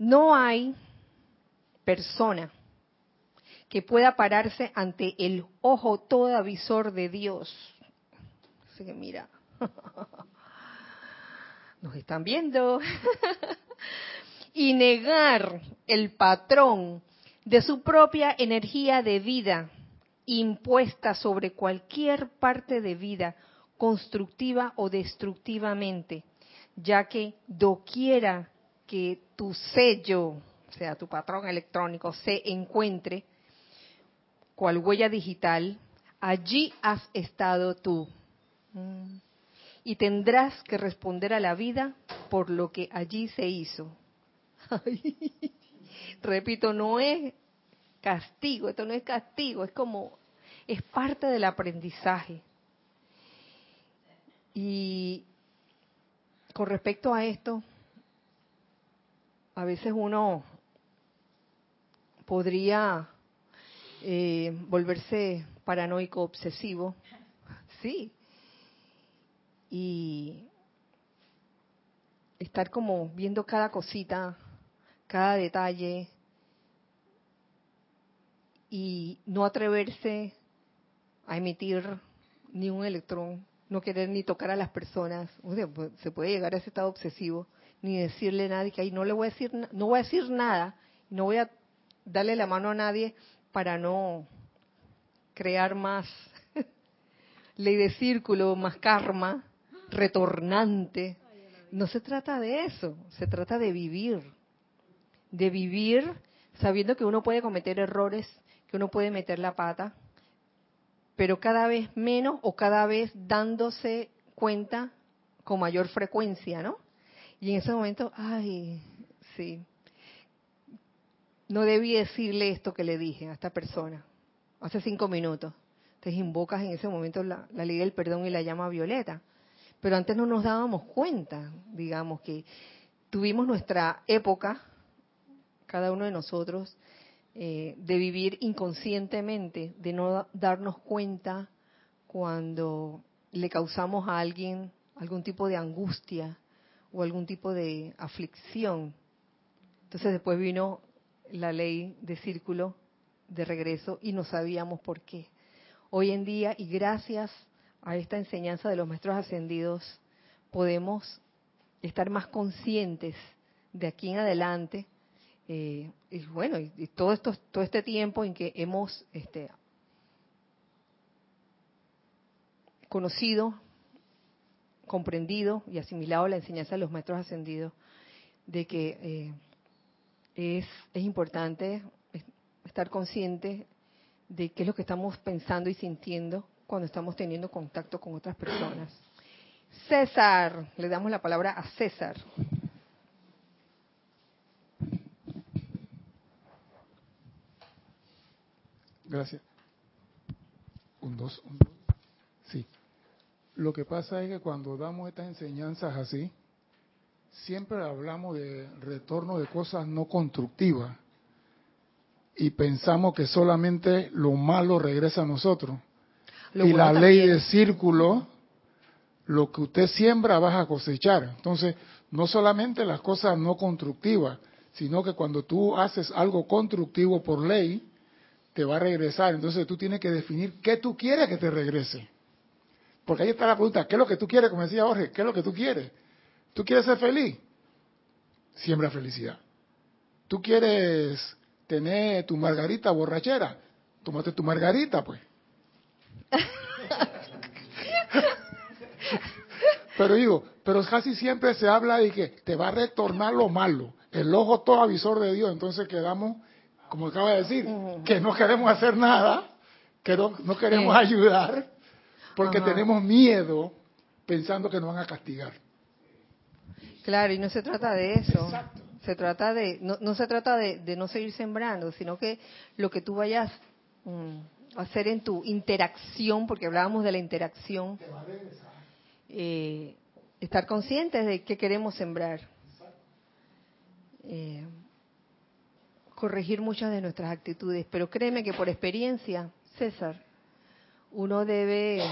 No hay persona que pueda pararse ante el ojo todo avisor de Dios. Así que mira, nos están viendo. y negar el patrón de su propia energía de vida impuesta sobre cualquier parte de vida, constructiva o destructivamente, ya que doquiera que tu sello, o sea, tu patrón electrónico, se encuentre, cual huella digital, allí has estado tú. Mm. Y tendrás que responder a la vida por lo que allí se hizo. Repito, no es castigo, esto no es castigo, es como, es parte del aprendizaje. Y con respecto a esto, a veces uno podría eh, volverse paranoico obsesivo, sí, y estar como viendo cada cosita, cada detalle, y no atreverse a emitir ni un electrón, no querer ni tocar a las personas, o sea, pues, se puede llegar a ese estado obsesivo, ni decirle a nadie que ahí no le voy a decir, no voy a decir nada, no voy a darle la mano a nadie para no crear más ley de círculo, más karma, retornante. No se trata de eso, se trata de vivir, de vivir sabiendo que uno puede cometer errores, que uno puede meter la pata, pero cada vez menos o cada vez dándose cuenta con mayor frecuencia, ¿no? Y en ese momento, ay, sí, no debí decirle esto que le dije a esta persona hace cinco minutos. Entonces invocas en ese momento la, la ley del perdón y la llama violeta. Pero antes no nos dábamos cuenta, digamos, que tuvimos nuestra época, cada uno de nosotros, eh, de vivir inconscientemente, de no darnos cuenta cuando le causamos a alguien algún tipo de angustia o algún tipo de aflicción. Entonces después vino la ley de círculo de regreso y no sabíamos por qué. Hoy en día, y gracias a esta enseñanza de los maestros ascendidos, podemos estar más conscientes de aquí en adelante. Eh, y bueno, y, todo esto, todo este tiempo en que hemos este, conocido, comprendido y asimilado la enseñanza de los maestros ascendidos, de que eh, es, es importante estar consciente de qué es lo que estamos pensando y sintiendo cuando estamos teniendo contacto con otras personas. César, le damos la palabra a César. Gracias. Un, dos, un, dos. Sí. Lo que pasa es que cuando damos estas enseñanzas así, siempre hablamos de retorno de cosas no constructivas y pensamos que solamente lo malo regresa a nosotros. Lo y la ley de círculo, lo que usted siembra vas a cosechar. Entonces, no solamente las cosas no constructivas, sino que cuando tú haces algo constructivo por ley, te va a regresar. Entonces tú tienes que definir qué tú quieres que te regrese. Porque ahí está la pregunta, ¿qué es lo que tú quieres? Como decía Jorge, ¿qué es lo que tú quieres? ¿Tú quieres ser feliz? Siembra felicidad. ¿Tú quieres tener tu margarita borrachera? Tómate tu margarita, pues. pero digo, pero casi siempre se habla de que te va a retornar lo malo, el ojo todo avisor de Dios. Entonces quedamos, como acaba de decir, que no queremos hacer nada, que no, queremos ayudar, porque tenemos miedo pensando que nos van a castigar. Claro, y no se trata de eso. Se trata de, no, no se trata de, no seguir sembrando, sino que lo que tú vayas mm, a hacer en tu interacción, porque hablábamos de la interacción, eh, estar conscientes de qué queremos sembrar. Eh, corregir muchas de nuestras actitudes, pero créeme que por experiencia, César, uno debe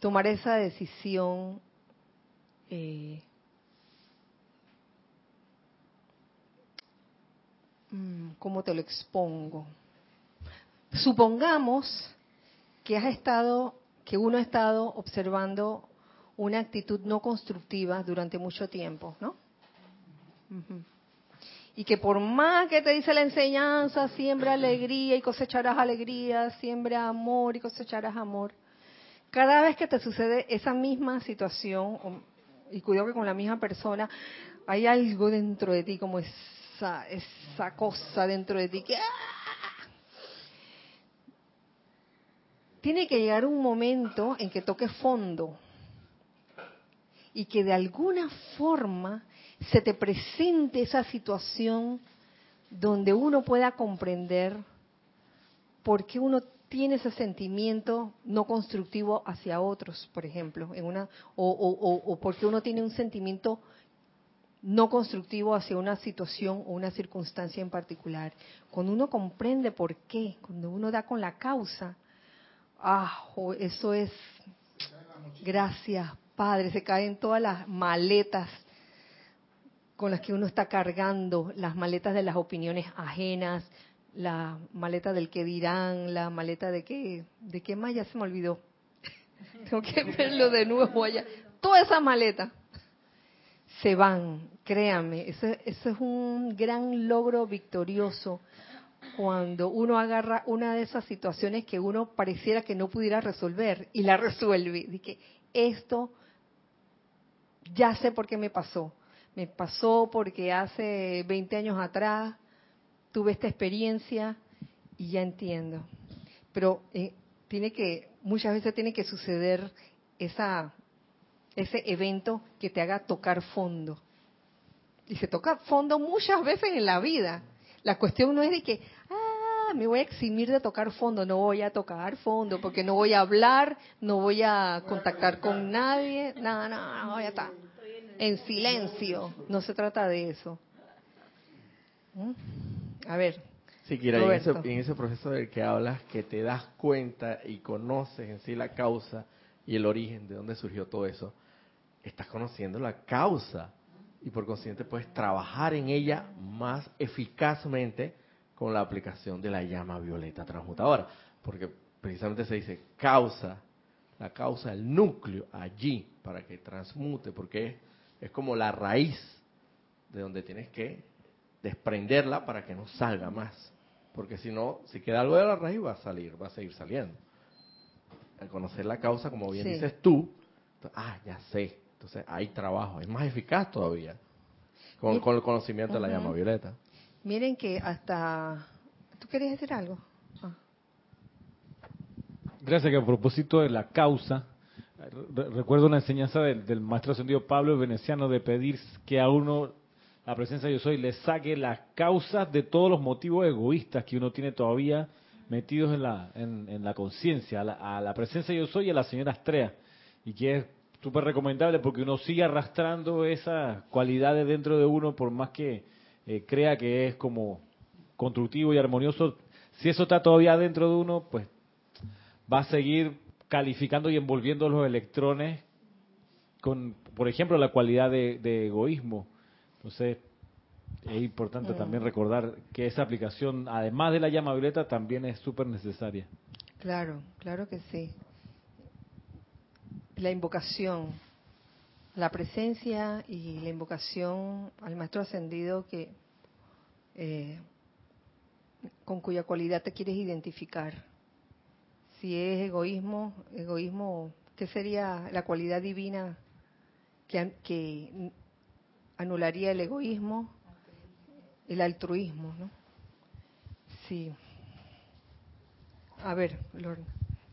tomar esa decisión eh, mm, ¿cómo te lo expongo? Supongamos que has estado, que uno ha estado observando una actitud no constructiva durante mucho tiempo, ¿no? Y que por más que te dice la enseñanza, siembra alegría y cosecharás alegría, siembra amor y cosecharás amor. Cada vez que te sucede esa misma situación, y cuidado que con la misma persona, hay algo dentro de ti, como esa, esa cosa dentro de ti que... ¡ah! Tiene que llegar un momento en que toque fondo y que de alguna forma se te presente esa situación donde uno pueda comprender por qué uno tiene ese sentimiento no constructivo hacia otros, por ejemplo, en una o, o, porque uno tiene un sentimiento no constructivo hacia una situación o una circunstancia en particular. Cuando uno comprende por qué, cuando uno da con la causa, ah, eso es gracias, Padre, se caen todas las maletas con las que uno está cargando, las maletas de las opiniones ajenas, la maleta del que dirán, la maleta de qué, de qué más ya se me olvidó. Tengo que verlo de nuevo allá. Toda esa maleta se van, créanme, ese es un gran logro victorioso cuando uno agarra una de esas situaciones que uno pareciera que no pudiera resolver y la resuelve. Que esto ya sé por qué me pasó. Me pasó porque hace 20 años atrás tuve esta experiencia y ya entiendo. Pero eh, tiene que, muchas veces tiene que suceder esa, ese evento que te haga tocar fondo. Y se toca fondo muchas veces en la vida. La cuestión no es de que, ah, me voy a eximir de tocar fondo, no voy a tocar fondo, porque no voy a hablar, no voy a contactar con nadie, nada, nada, no, voy a estar en silencio. No se trata de eso. ¿Mm? A ver. Sí, Kira, en ese, en ese proceso del que hablas, que te das cuenta y conoces en sí la causa y el origen de dónde surgió todo eso, estás conociendo la causa y por consiguiente puedes trabajar en ella más eficazmente con la aplicación de la llama violeta transmutadora, porque precisamente se dice causa, la causa, el núcleo allí para que transmute, porque es como la raíz de donde tienes que desprenderla para que no salga más. Porque si no, si queda algo de la raíz va a salir, va a seguir saliendo. Al conocer la causa, como bien dices tú, ah, ya sé. Entonces hay trabajo, es más eficaz todavía con, con el conocimiento de la llama violeta. Miren que hasta... ¿Tú querías decir algo? Ah. Gracias, que a propósito de la causa, recuerdo una enseñanza del, del maestro ascendido Pablo Veneciano de pedir que a uno la presencia yo soy le saque las causas de todos los motivos egoístas que uno tiene todavía metidos en la, en, la conciencia, a, la, presencia yo soy y a la señora Astrea, y que es súper recomendable porque uno sigue arrastrando esas cualidades dentro de uno por más que eh, crea que es como constructivo y armonioso, si eso está todavía dentro de uno, pues va a seguir calificando y envolviendo los Es importante Mm. también recordar que esa aplicación, además de la llama violeta, también es súper necesaria. Claro, claro que sí. La invocación, la presencia y la invocación al Maestro Ascendido que eh, con cuya cualidad te quieres identificar. Si es egoísmo, egoísmo, ¿qué sería la cualidad divina que, an- que anularía el egoísmo? El altruismo, ¿no? Sí. A ver, Lorna.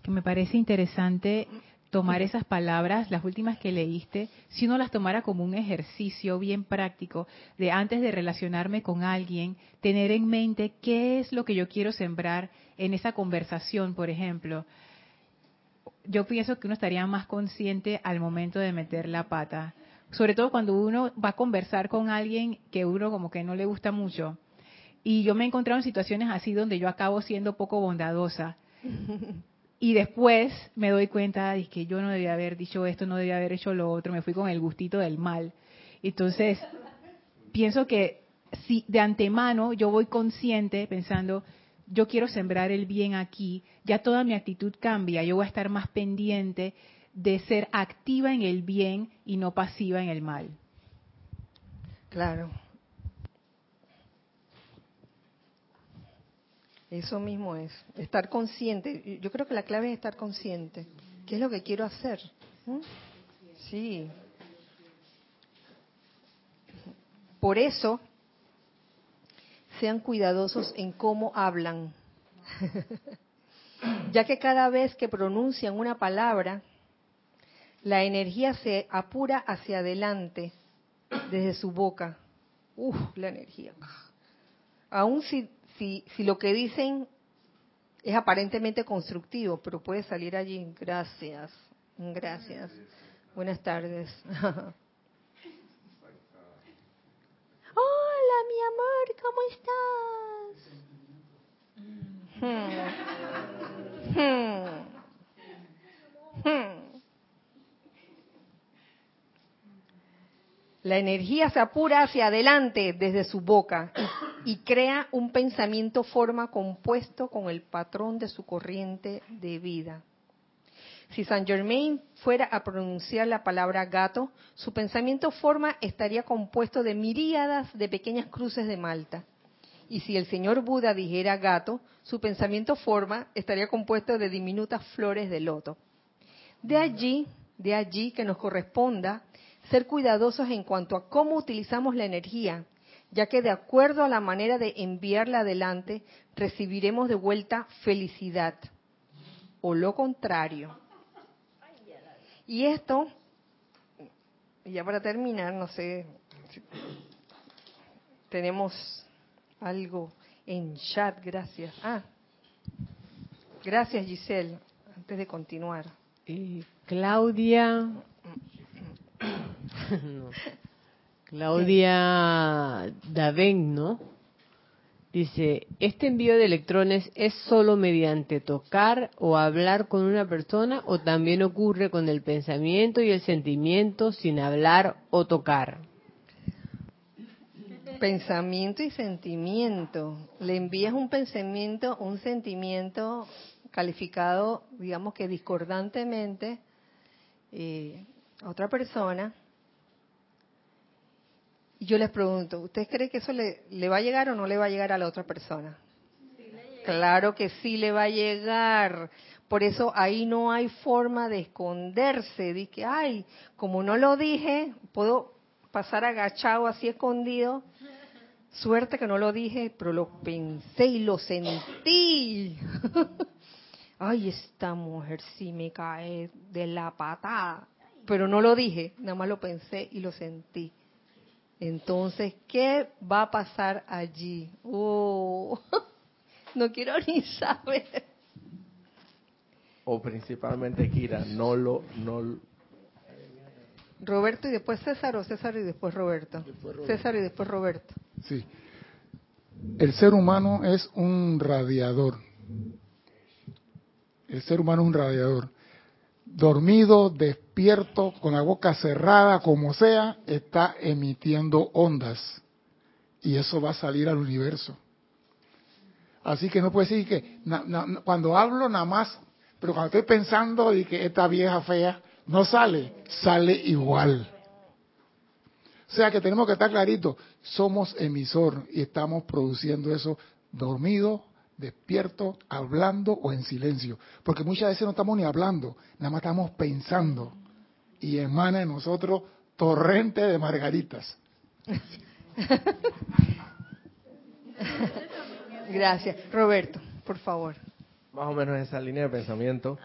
que me parece interesante tomar esas palabras, las últimas que leíste, si uno las tomara como un ejercicio bien práctico de antes de relacionarme con alguien, tener en mente qué es lo que yo quiero sembrar en esa conversación, por ejemplo. Yo pienso que uno estaría más consciente al momento de meter la pata, sobre todo cuando uno va a conversar con alguien que uno como que no le gusta mucho. Y yo me he encontrado en situaciones así donde yo acabo siendo poco bondadosa. Y después me doy cuenta de que yo no debía haber dicho esto, no debía haber hecho lo otro, me fui con el gustito del mal. Entonces, pienso que si de antemano yo voy consciente pensando, yo quiero sembrar el bien aquí, ya toda mi actitud cambia, yo voy a estar más pendiente de ser activa en el bien y no pasiva en el mal. Claro. Eso mismo es, estar consciente. Yo creo que la clave es estar consciente. ¿Qué es lo que quiero hacer? ¿Mm? Sí. Por eso, sean cuidadosos en cómo hablan, ya que cada vez que pronuncian una palabra, la energía se apura hacia adelante desde su boca. Uf, la energía. Aún si, si, si lo que dicen es aparentemente constructivo, pero puede salir allí. Gracias, gracias. Buenas tardes. Hola, mi amor, ¿cómo estás? La energía se apura hacia adelante desde su boca y crea un pensamiento forma compuesto con el patrón de su corriente de vida. Si Saint Germain fuera a pronunciar la palabra gato, su pensamiento forma estaría compuesto de miríadas de pequeñas cruces de malta. Y si el señor Buda dijera gato, su pensamiento forma estaría compuesto de diminutas flores de loto. De allí, de allí que nos corresponda ser cuidadosos en cuanto a cómo utilizamos la energía, ya que de acuerdo a la manera de enviarla adelante, recibiremos de vuelta felicidad, o lo contrario. Y esto, y ya para terminar, no sé, si tenemos algo en chat, gracias. Ah, gracias Giselle, antes de continuar. Eh, Claudia. No. Claudia Daven, ¿no? Dice, ¿este envío de electrones es solo mediante tocar o hablar con una persona o también ocurre con el pensamiento y el sentimiento sin hablar o tocar? Pensamiento y sentimiento. Le envías un pensamiento, un sentimiento calificado, digamos que discordantemente eh, a otra persona. Yo les pregunto, ¿usted cree que eso le, le va a llegar o no le va a llegar a la otra persona? Claro que sí le va a llegar. Por eso ahí no hay forma de esconderse. Dice que, ay, como no lo dije, puedo pasar agachado así escondido. Suerte que no lo dije, pero lo pensé y lo sentí. ay, esta mujer sí me cae de la patada. Pero no lo dije, nada más lo pensé y lo sentí. Entonces, ¿qué va a pasar allí? Oh, no quiero ni saber. O principalmente Kira, no lo, no, Roberto y después César o César y después Roberto. César y después Roberto. Sí. El ser humano es un radiador. El ser humano es un radiador. Dormido, despierto, con la boca cerrada, como sea, está emitiendo ondas. y eso va a salir al universo. Así que no puede decir que cuando hablo nada más, pero cuando estoy pensando y que esta vieja fea no sale, sale igual. O sea que tenemos que estar claritos, somos emisor y estamos produciendo eso dormido, despierto, hablando o en silencio. Porque muchas veces no estamos ni hablando, nada más estamos pensando. Y emana en nosotros torrente de margaritas. Gracias. Roberto, por favor. más o menos esa línea de pensamiento.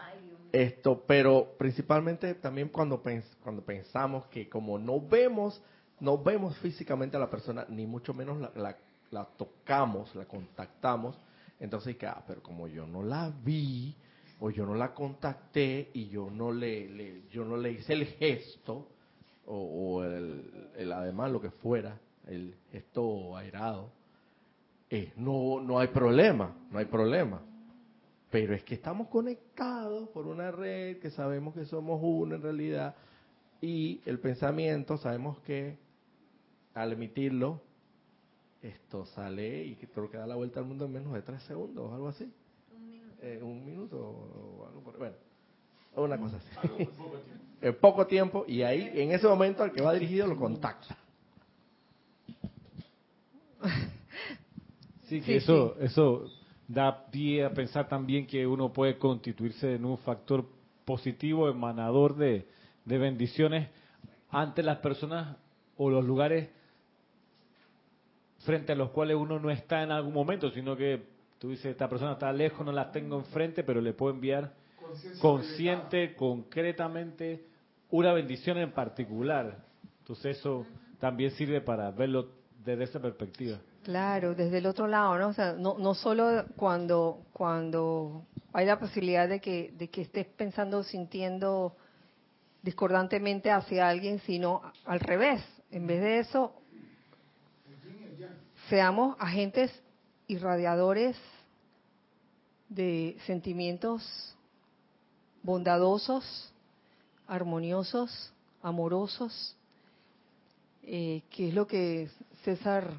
Esto, pero principalmente también cuando pens- cuando pensamos que como no vemos, no vemos físicamente a la persona, ni mucho menos la, la- la tocamos, la contactamos, entonces que, ah, pero como yo no la vi o yo no la contacté y yo no le, le- yo no le hice el gesto o, el, el además lo que fuera, el gesto airado, eh, no no hay problema, no hay problema. Pero es que estamos conectados por una red que sabemos que somos uno en realidad y el pensamiento sabemos que al emitirlo esto sale y que creo que da la vuelta al mundo en menos de tres segundos o algo así. Un minuto. un minuto o algo por Bueno, una cosa así. en poco tiempo y ahí en ese momento al que va dirigido lo contacta. Sí, que Sí, eso, eso da pie a pensar también que uno puede constituirse en un factor positivo, emanador de, de bendiciones ante las personas o los lugares frente a los cuales uno no está en algún momento, sino que tú dices, esta persona está lejos, no la tengo enfrente, pero le puedo enviar consciente, concretamente, una bendición en particular. Entonces eso también sirve para verlo desde esa perspectiva. Claro, desde el otro lado, ¿no? O sea, no, no solo cuando, cuando hay la posibilidad de que, de que estés pensando, sintiendo discordantemente hacia alguien, sino al revés. En vez de eso, seamos agentes irradiadores de sentimientos bondadosos, armoniosos, amorosos, eh, que es lo que César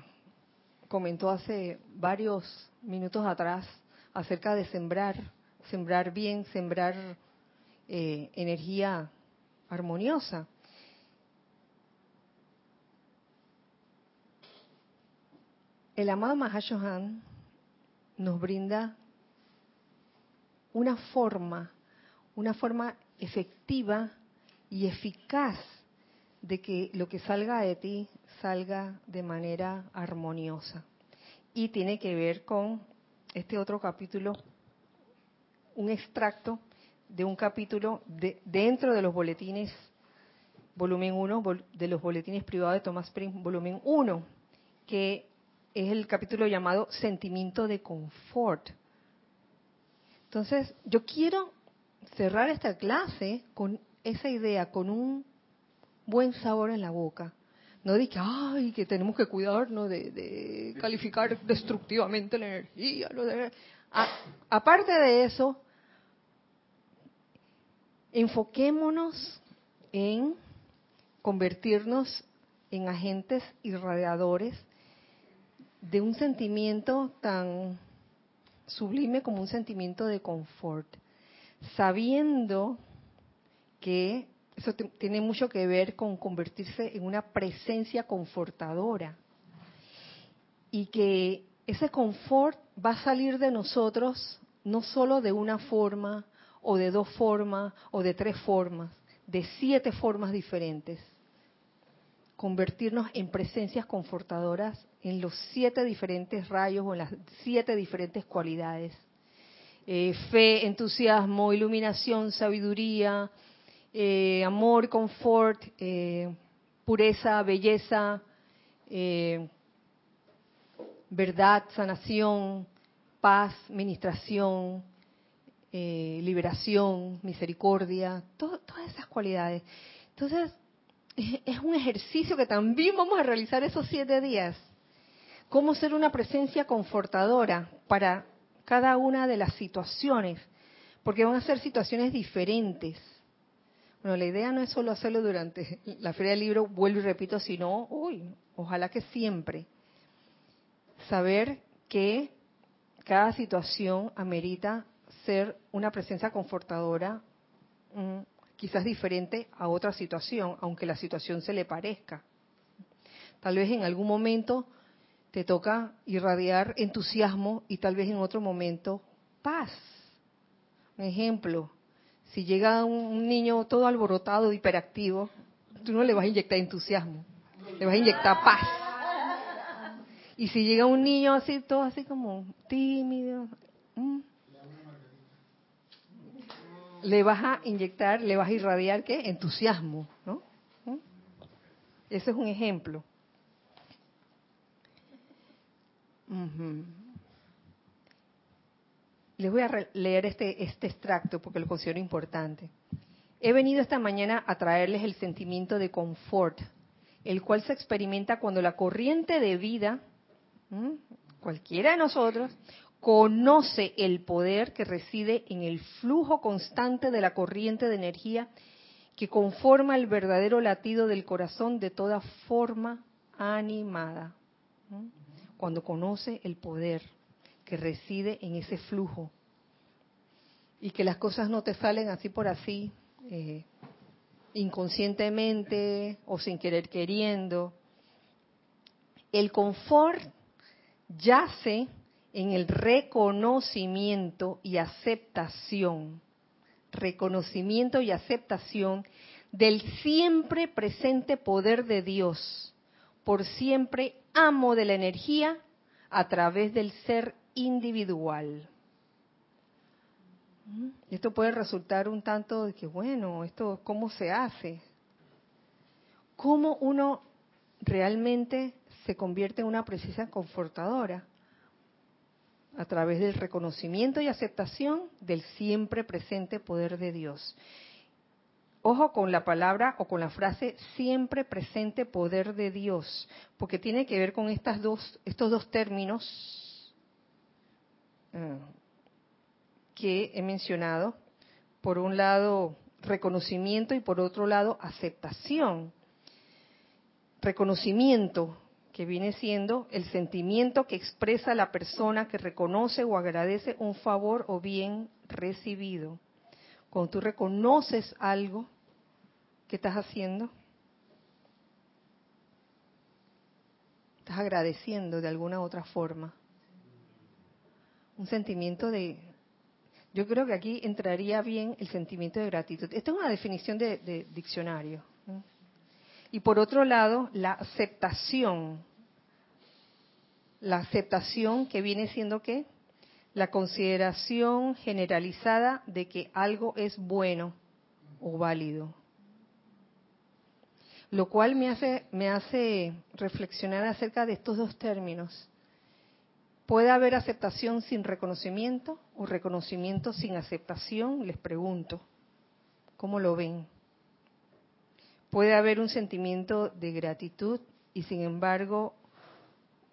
comentó hace varios minutos atrás acerca de sembrar, sembrar bien, sembrar eh, energía armoniosa. El amado Mahashohan nos brinda una forma, una forma efectiva y eficaz de que lo que salga de ti salga de manera armoniosa. Y tiene que ver con este otro capítulo, un extracto de un capítulo de, dentro de los boletines, volumen 1, de los boletines privados de Thomas Prince, volumen 1, que es el capítulo llamado Sentimiento de Confort. Entonces, yo quiero cerrar esta clase con esa idea, con un buen sabor en la boca. No de que, ay, que tenemos que cuidarnos de, calificar destructivamente la energía. Aparte de eso, enfoquémonos en convertirnos en agentes irradiadores de un sentimiento tan sublime como un sentimiento de confort, sabiendo que eso tiene mucho que ver con convertirse en una presencia confortadora y que ese confort va a salir de nosotros no solo de una forma o de dos formas o de tres formas, de siete formas diferentes. Convertirnos en presencias confortadoras en los siete diferentes rayos o en las siete diferentes cualidades. Eh, fe, entusiasmo, iluminación, sabiduría, eh, amor, confort, eh, pureza, belleza, verdad, sanación, paz, ministración, liberación, misericordia, to todas esas cualidades. Entonces, es un ejercicio que también vamos a realizar esos siete días. Cómo ser una presencia confortadora para cada una de las situaciones, porque van a ser situaciones diferentes. Bueno, la idea no es solo hacerlo durante la Feria del Libro, vuelvo y repito, sino, uy, ojalá que siempre. saber que cada situación amerita ser una presencia confortadora, mm, quizás diferente a otra situación, aunque la situación se le parezca. Tal vez en algún momento te toca irradiar entusiasmo y tal vez en otro momento paz. Un ejemplo, si llega un niño todo alborotado, hiperactivo, tú no le vas a inyectar entusiasmo, le vas a inyectar paz. Y si llega un niño así, todo así como tímido, mm, le vas a inyectar, le vas a irradiar qué? Entusiasmo, ¿no? ¿Mm? Ese es un ejemplo. Les voy a leer este, este extracto porque lo considero importante. He venido esta mañana a traerles el sentimiento de confort, el cual se experimenta cuando la corriente de vida, cualquiera de nosotros, conoce el poder que reside en el flujo constante de la corriente de energía que conforma el verdadero latido del corazón de toda forma animada. Cuando conoce el poder que reside en ese flujo y que las cosas no te salen así por así, eh, inconscientemente o sin querer queriendo. El confort yace en el reconocimiento y aceptación, reconocimiento y aceptación del siempre presente poder de Dios, por siempre amo de la energía a través del ser individual. Esto puede resultar un tanto de que, bueno, esto, ¿cómo se hace? ¿Cómo uno realmente se convierte en una presencia confortadora? A través del reconocimiento y aceptación del siempre presente poder de Dios. Ojo con la palabra o con la frase siempre presente poder de Dios, porque tiene que ver con estos dos términos eh, que he mencionado. Por un lado, reconocimiento y por otro lado, aceptación. Reconocimiento, que viene siendo el sentimiento que expresa la persona que reconoce o agradece un favor o bien recibido. Cuando tú reconoces algo, ¿qué estás haciendo? Estás agradeciendo de alguna otra forma. Un sentimiento de... Yo creo que aquí entraría bien el sentimiento de gratitud. Esta es una definición de, de diccionario. Y por otro lado, la aceptación. La aceptación que viene siendo qué? La consideración generalizada de que algo es bueno o válido. Lo cual me hace, me hace reflexionar acerca de estos dos términos. ¿Puede haber aceptación sin reconocimiento o reconocimiento sin aceptación? Les pregunto. ¿Cómo lo ven? Puede haber un sentimiento de gratitud y sin embargo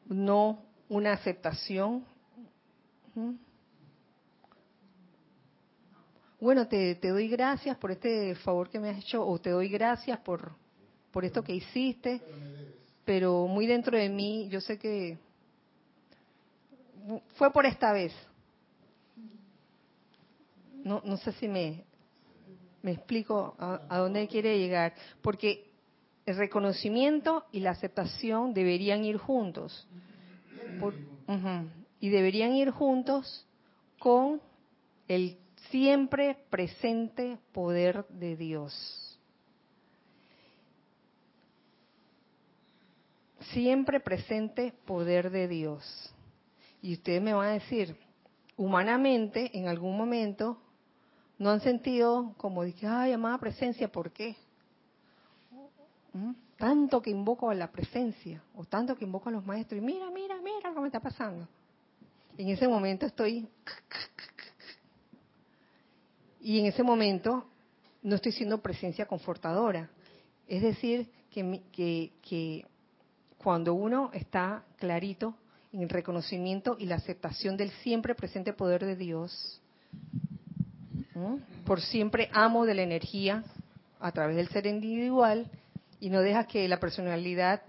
no una aceptación. ¿Mm? Bueno, te, te, doy gracias por este favor que me has hecho o te doy gracias por, por esto que hiciste, pero muy dentro de mí yo sé que fue por esta vez. No, no sé si me, me explico a, a, dónde quiere llegar, porque el reconocimiento y la aceptación deberían ir juntos. Por, uh -huh, y deberían ir juntos con el siempre presente poder de Dios. Siempre presente poder de Dios. Y ustedes me van a decir, humanamente, en algún momento, no han sentido como dije, ay, amada presencia, ¿por qué? ¿Mm? Tanto que invoco a la presencia, o tanto que invoco a los maestros, y mira, mira, mira lo que me está pasando. En ese momento estoy... Y en ese momento no estoy siendo presencia confortadora. Es decir, que, que, que cuando uno está clarito en el reconocimiento y la aceptación del siempre presente poder de Dios, por siempre amo de la energía a través del ser individual y no deja que la personalidad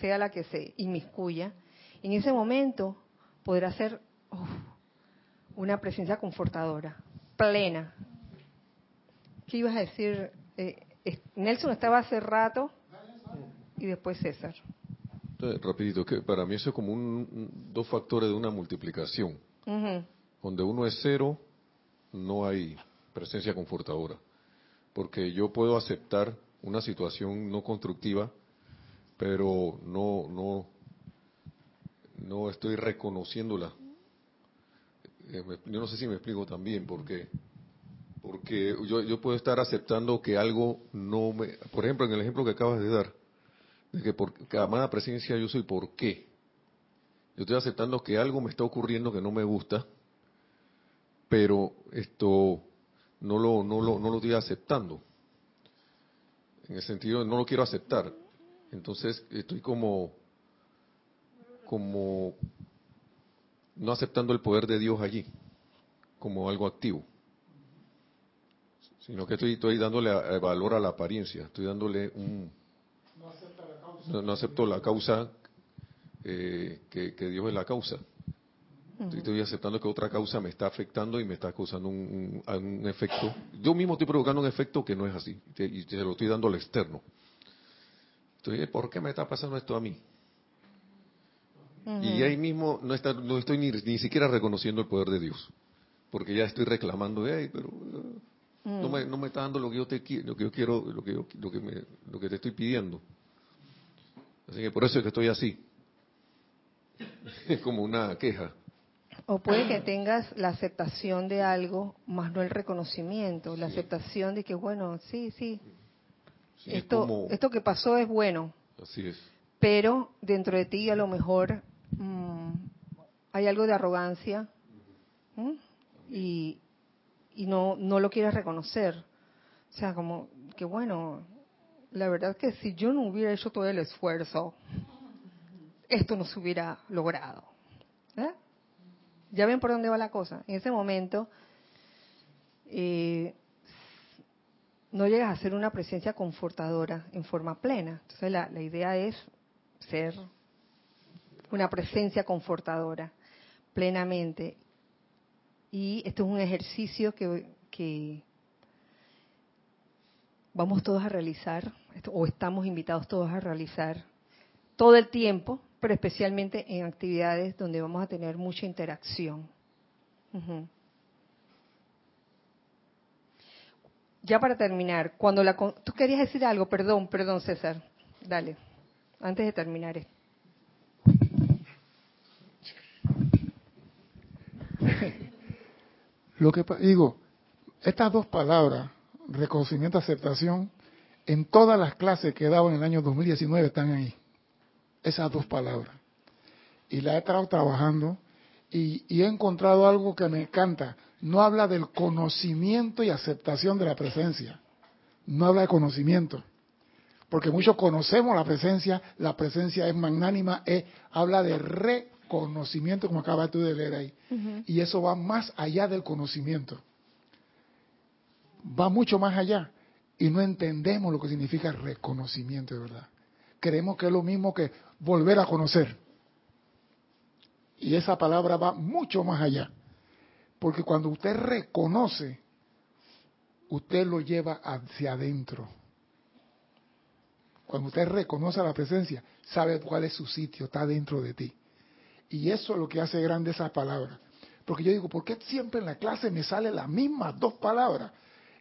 sea la que se inmiscuya. En ese momento podrá ser una presencia confortadora, plena. ¿Qué ibas a decir? Eh, Nelson estaba hace rato y después César. Rapidito, que para mí eso es como un, un- dos factores de una multiplicación. Donde uno es cero, no hay presencia confortadora. Porque yo puedo aceptar una situación no constructiva, pero no, no, no estoy reconociéndola. Eh, Yo no sé si me explico también, porque porque yo, yo puedo estar aceptando que algo no me... Por ejemplo, en el ejemplo que acabas de dar, de que por cada amada presencia yo soy por qué. Yo estoy aceptando que algo me está ocurriendo que no me gusta, pero esto no lo, no lo, no lo estoy aceptando. En el sentido de no lo quiero aceptar. Entonces estoy como, como no aceptando el poder de Dios allí, como algo activo. Sino que estoy, estoy dándole valor a la apariencia, estoy dándole un... No, no acepto la causa, eh, que, que Dios es la causa. Estoy, estoy aceptando que otra causa me está afectando y me está causando un, un- un efecto. Yo mismo estoy provocando un efecto que no es así. Y se lo estoy dando al externo. Estoy, ¿por qué me está pasando esto a mí? Y ahí mismo no, está, no estoy ni, ni siquiera reconociendo el poder de Dios. Porque ya estoy reclamando, "Ey, pero eh, no, me, no me está dando lo que yo te lo que yo quiero, lo que yo, lo que me, lo que te estoy pidiendo. Así que por eso es que estoy así. Es como una queja. O puede que tengas la aceptación de algo, más no el reconocimiento, la aceptación de que, bueno, sí, sí, Sí, es esto, como- esto que pasó es bueno, así es. pero dentro de ti a lo mejor mm, hay algo de arrogancia y, y no, no lo quieres reconocer. O sea, como que bueno, la verdad que si yo no hubiera hecho todo el esfuerzo, esto no se hubiera logrado. ¿Eh? ¿Ya ven por dónde va la cosa? En ese momento eh, no llegas a ser una presencia confortadora en forma plena. Entonces la, la idea es ser una presencia confortadora plenamente. Y esto es un ejercicio que, que vamos todos a realizar, o estamos invitados todos a realizar todo el tiempo, pero especialmente en actividades donde vamos a tener mucha interacción. Ya para terminar, cuando la con- tú querías decir algo, perdón, perdón César, dale, antes de terminar. Lo que digo, estas dos palabras, reconocimiento, aceptación, en todas las clases que he dado en el año 2019 están ahí. Esas dos palabras. Y la he estado trabajando y, y he encontrado algo que me encanta. No habla del conocimiento y aceptación de la presencia. No habla de conocimiento. Porque muchos conocemos la presencia, la presencia es magnánima, es, habla de reconocimiento, como acabas tú de leer ahí. Y eso va más allá del conocimiento. Va mucho más allá. Y no entendemos lo que significa reconocimiento de verdad. Creemos que es lo mismo que volver a conocer. Y esa palabra va mucho más allá. Porque cuando usted reconoce, usted lo lleva hacia adentro. Cuando usted reconoce la presencia, sabe cuál es su sitio, está dentro de ti. Y eso es lo que hace grande esa palabra. Porque yo digo, ¿por qué siempre en la clase me salen las mismas dos palabras?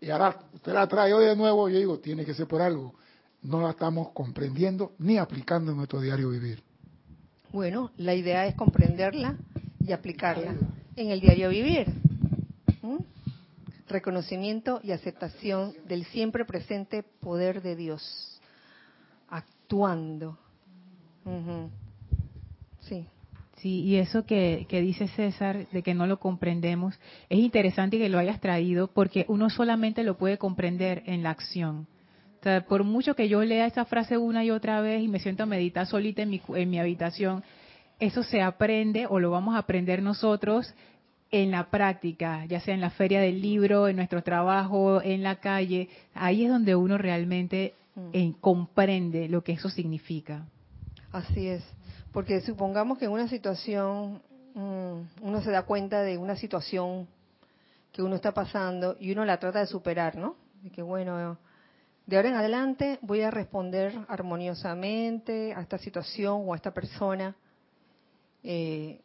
Y ahora usted la trae hoy de nuevo, yo digo, tiene que ser por algo. No la estamos comprendiendo ni aplicando en nuestro diario vivir. Bueno, la idea es comprenderla y aplicarla en el diario vivir. Reconocimiento y aceptación del siempre presente poder de Dios, actuando. Sí, y eso que, que dice César, de que no lo comprendemos, es interesante que lo hayas traído porque uno solamente lo puede comprender en la acción. O sea, por mucho que yo lea esa frase una y otra vez y me siento a meditar solita en mi, en mi habitación, eso se aprende o lo vamos a aprender nosotros en la práctica, ya sea en la feria del libro, en nuestro trabajo, en la calle. Ahí es donde uno realmente Mm. eh, comprende lo que eso significa. Así es. Porque supongamos que en una situación mm, uno se da cuenta de una situación que uno está pasando y uno la trata de superar, ¿no? De que bueno, de ahora en adelante voy a responder armoniosamente a esta situación o a esta persona. Eh,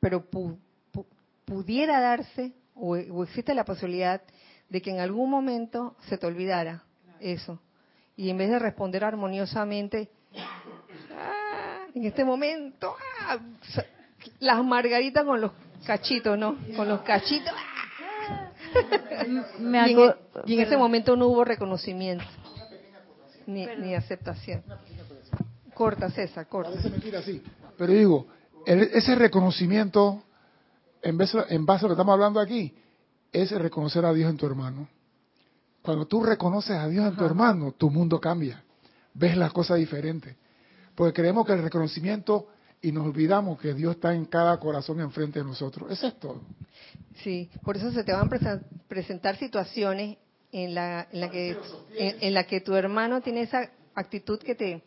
pero pudiera darse o, existe la posibilidad de que en algún momento se te olvidara eso y en vez de responder armoniosamente en este momento ah, las margaritas con los cachitos no con los cachitos y, en, ese momento no hubo reconocimiento ni, ni aceptación. Corta César corta. Pero digo ese reconocimiento en base, en base a lo que estamos hablando aquí es reconocer a Dios en tu hermano. Cuando tú reconoces a Dios en tu hermano, tu mundo cambia. Ves las cosas diferentes. Porque creemos que el reconocimiento y nos olvidamos que Dios está en cada corazón enfrente de nosotros. Eso es todo. Sí, por eso se te van a presentar situaciones en la, en la que en, la que tu hermano tiene esa actitud que te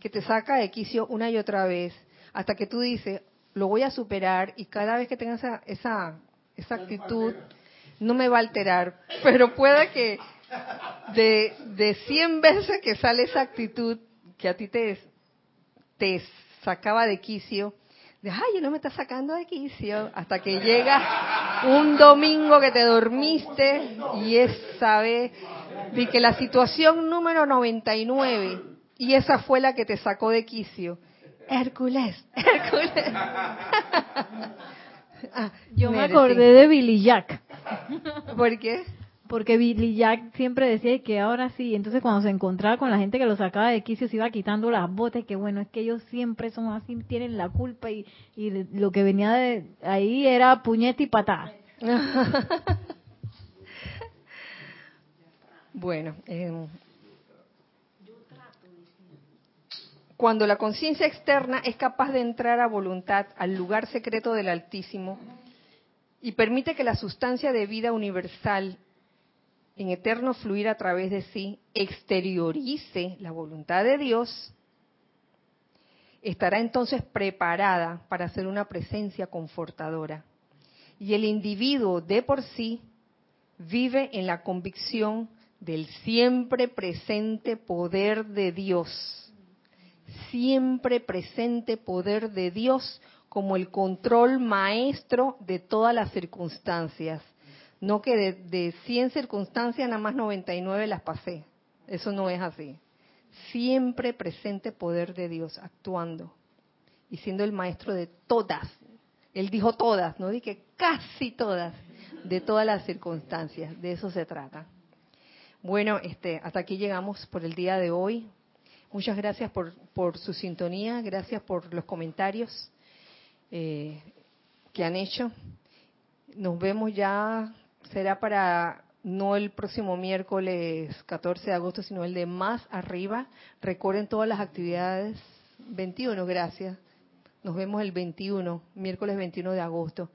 que te saca de quicio una y otra vez hasta que tú dices lo voy a superar y cada vez que tenga esa esa, esa actitud no me va a alterar, pero puede que de, de 100 veces que sale esa actitud que a ti te, te sacaba de quicio, de, ay, no me está sacando de quicio, hasta que llega un domingo que te dormiste y esa vez, de que la situación número 99, y esa fue la que te sacó de quicio. Hércules, Hércules. Ah, Yo me acordé de Billy Jack. ¿Por qué? Porque Billy Jack siempre decía que ahora sí, entonces cuando se encontraba con la gente que lo sacaba de quicio se iba quitando las botas, que bueno, es que ellos siempre son así, tienen la culpa y, lo que venía de ahí era puñete y patada. bueno, eh, cuando la conciencia externa es capaz de entrar a voluntad al lugar secreto del Altísimo y permite que la sustancia de vida universal en eterno fluir a través de sí, exteriorice la voluntad de Dios, estará entonces preparada para ser una presencia confortadora. Y el individuo de por sí vive en la convicción del siempre presente poder de Dios. Siempre presente poder de Dios como el control maestro de todas las circunstancias no que de, de 100 circunstancias nada más 99 las pasé. Eso no es así. Siempre presente poder de Dios actuando y siendo el maestro de todas. Él dijo todas, no dije casi todas, de todas las circunstancias. De eso se trata. Bueno, este, hasta aquí llegamos por el día de hoy. Muchas gracias por, por su sintonía, gracias por los comentarios eh, que han hecho. Nos vemos ya será para no el próximo miércoles 14 de agosto, sino el de más arriba. Recuerden todas las actividades. 21, gracias. Nos vemos el 21, miércoles 21 de agosto.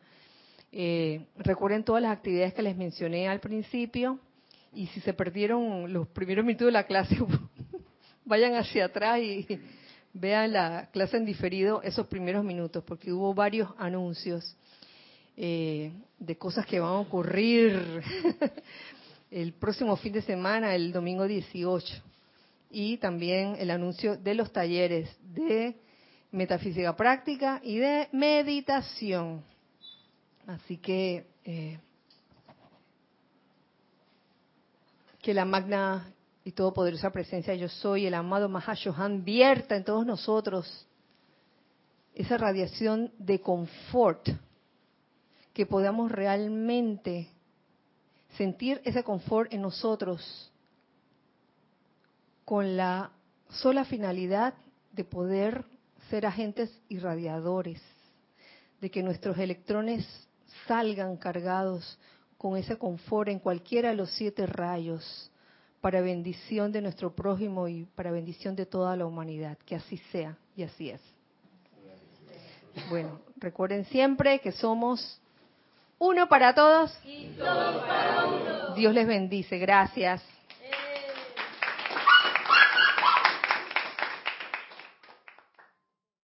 Eh, recuerden todas las actividades que les mencioné al principio. Y si se perdieron los primeros minutos de la clase, vayan hacia atrás y vean la clase en diferido esos primeros minutos, porque hubo varios anuncios. Eh, de cosas que van a ocurrir el próximo fin de semana, el domingo 18. Y también el anuncio de los talleres de metafísica práctica y de meditación. Así que eh, que la magna y todopoderosa presencia yo soy, el amado Mahashohan, vierta en todos nosotros esa radiación de confort que podamos realmente sentir ese confort en nosotros con la sola finalidad de poder ser agentes irradiadores, de que nuestros electrones salgan cargados con ese confort en cualquiera de los siete rayos para bendición de nuestro prójimo y para bendición de toda la humanidad. Que así sea y así es. Bueno, recuerden siempre que somos uno para todos. Dios les bendice. Gracias.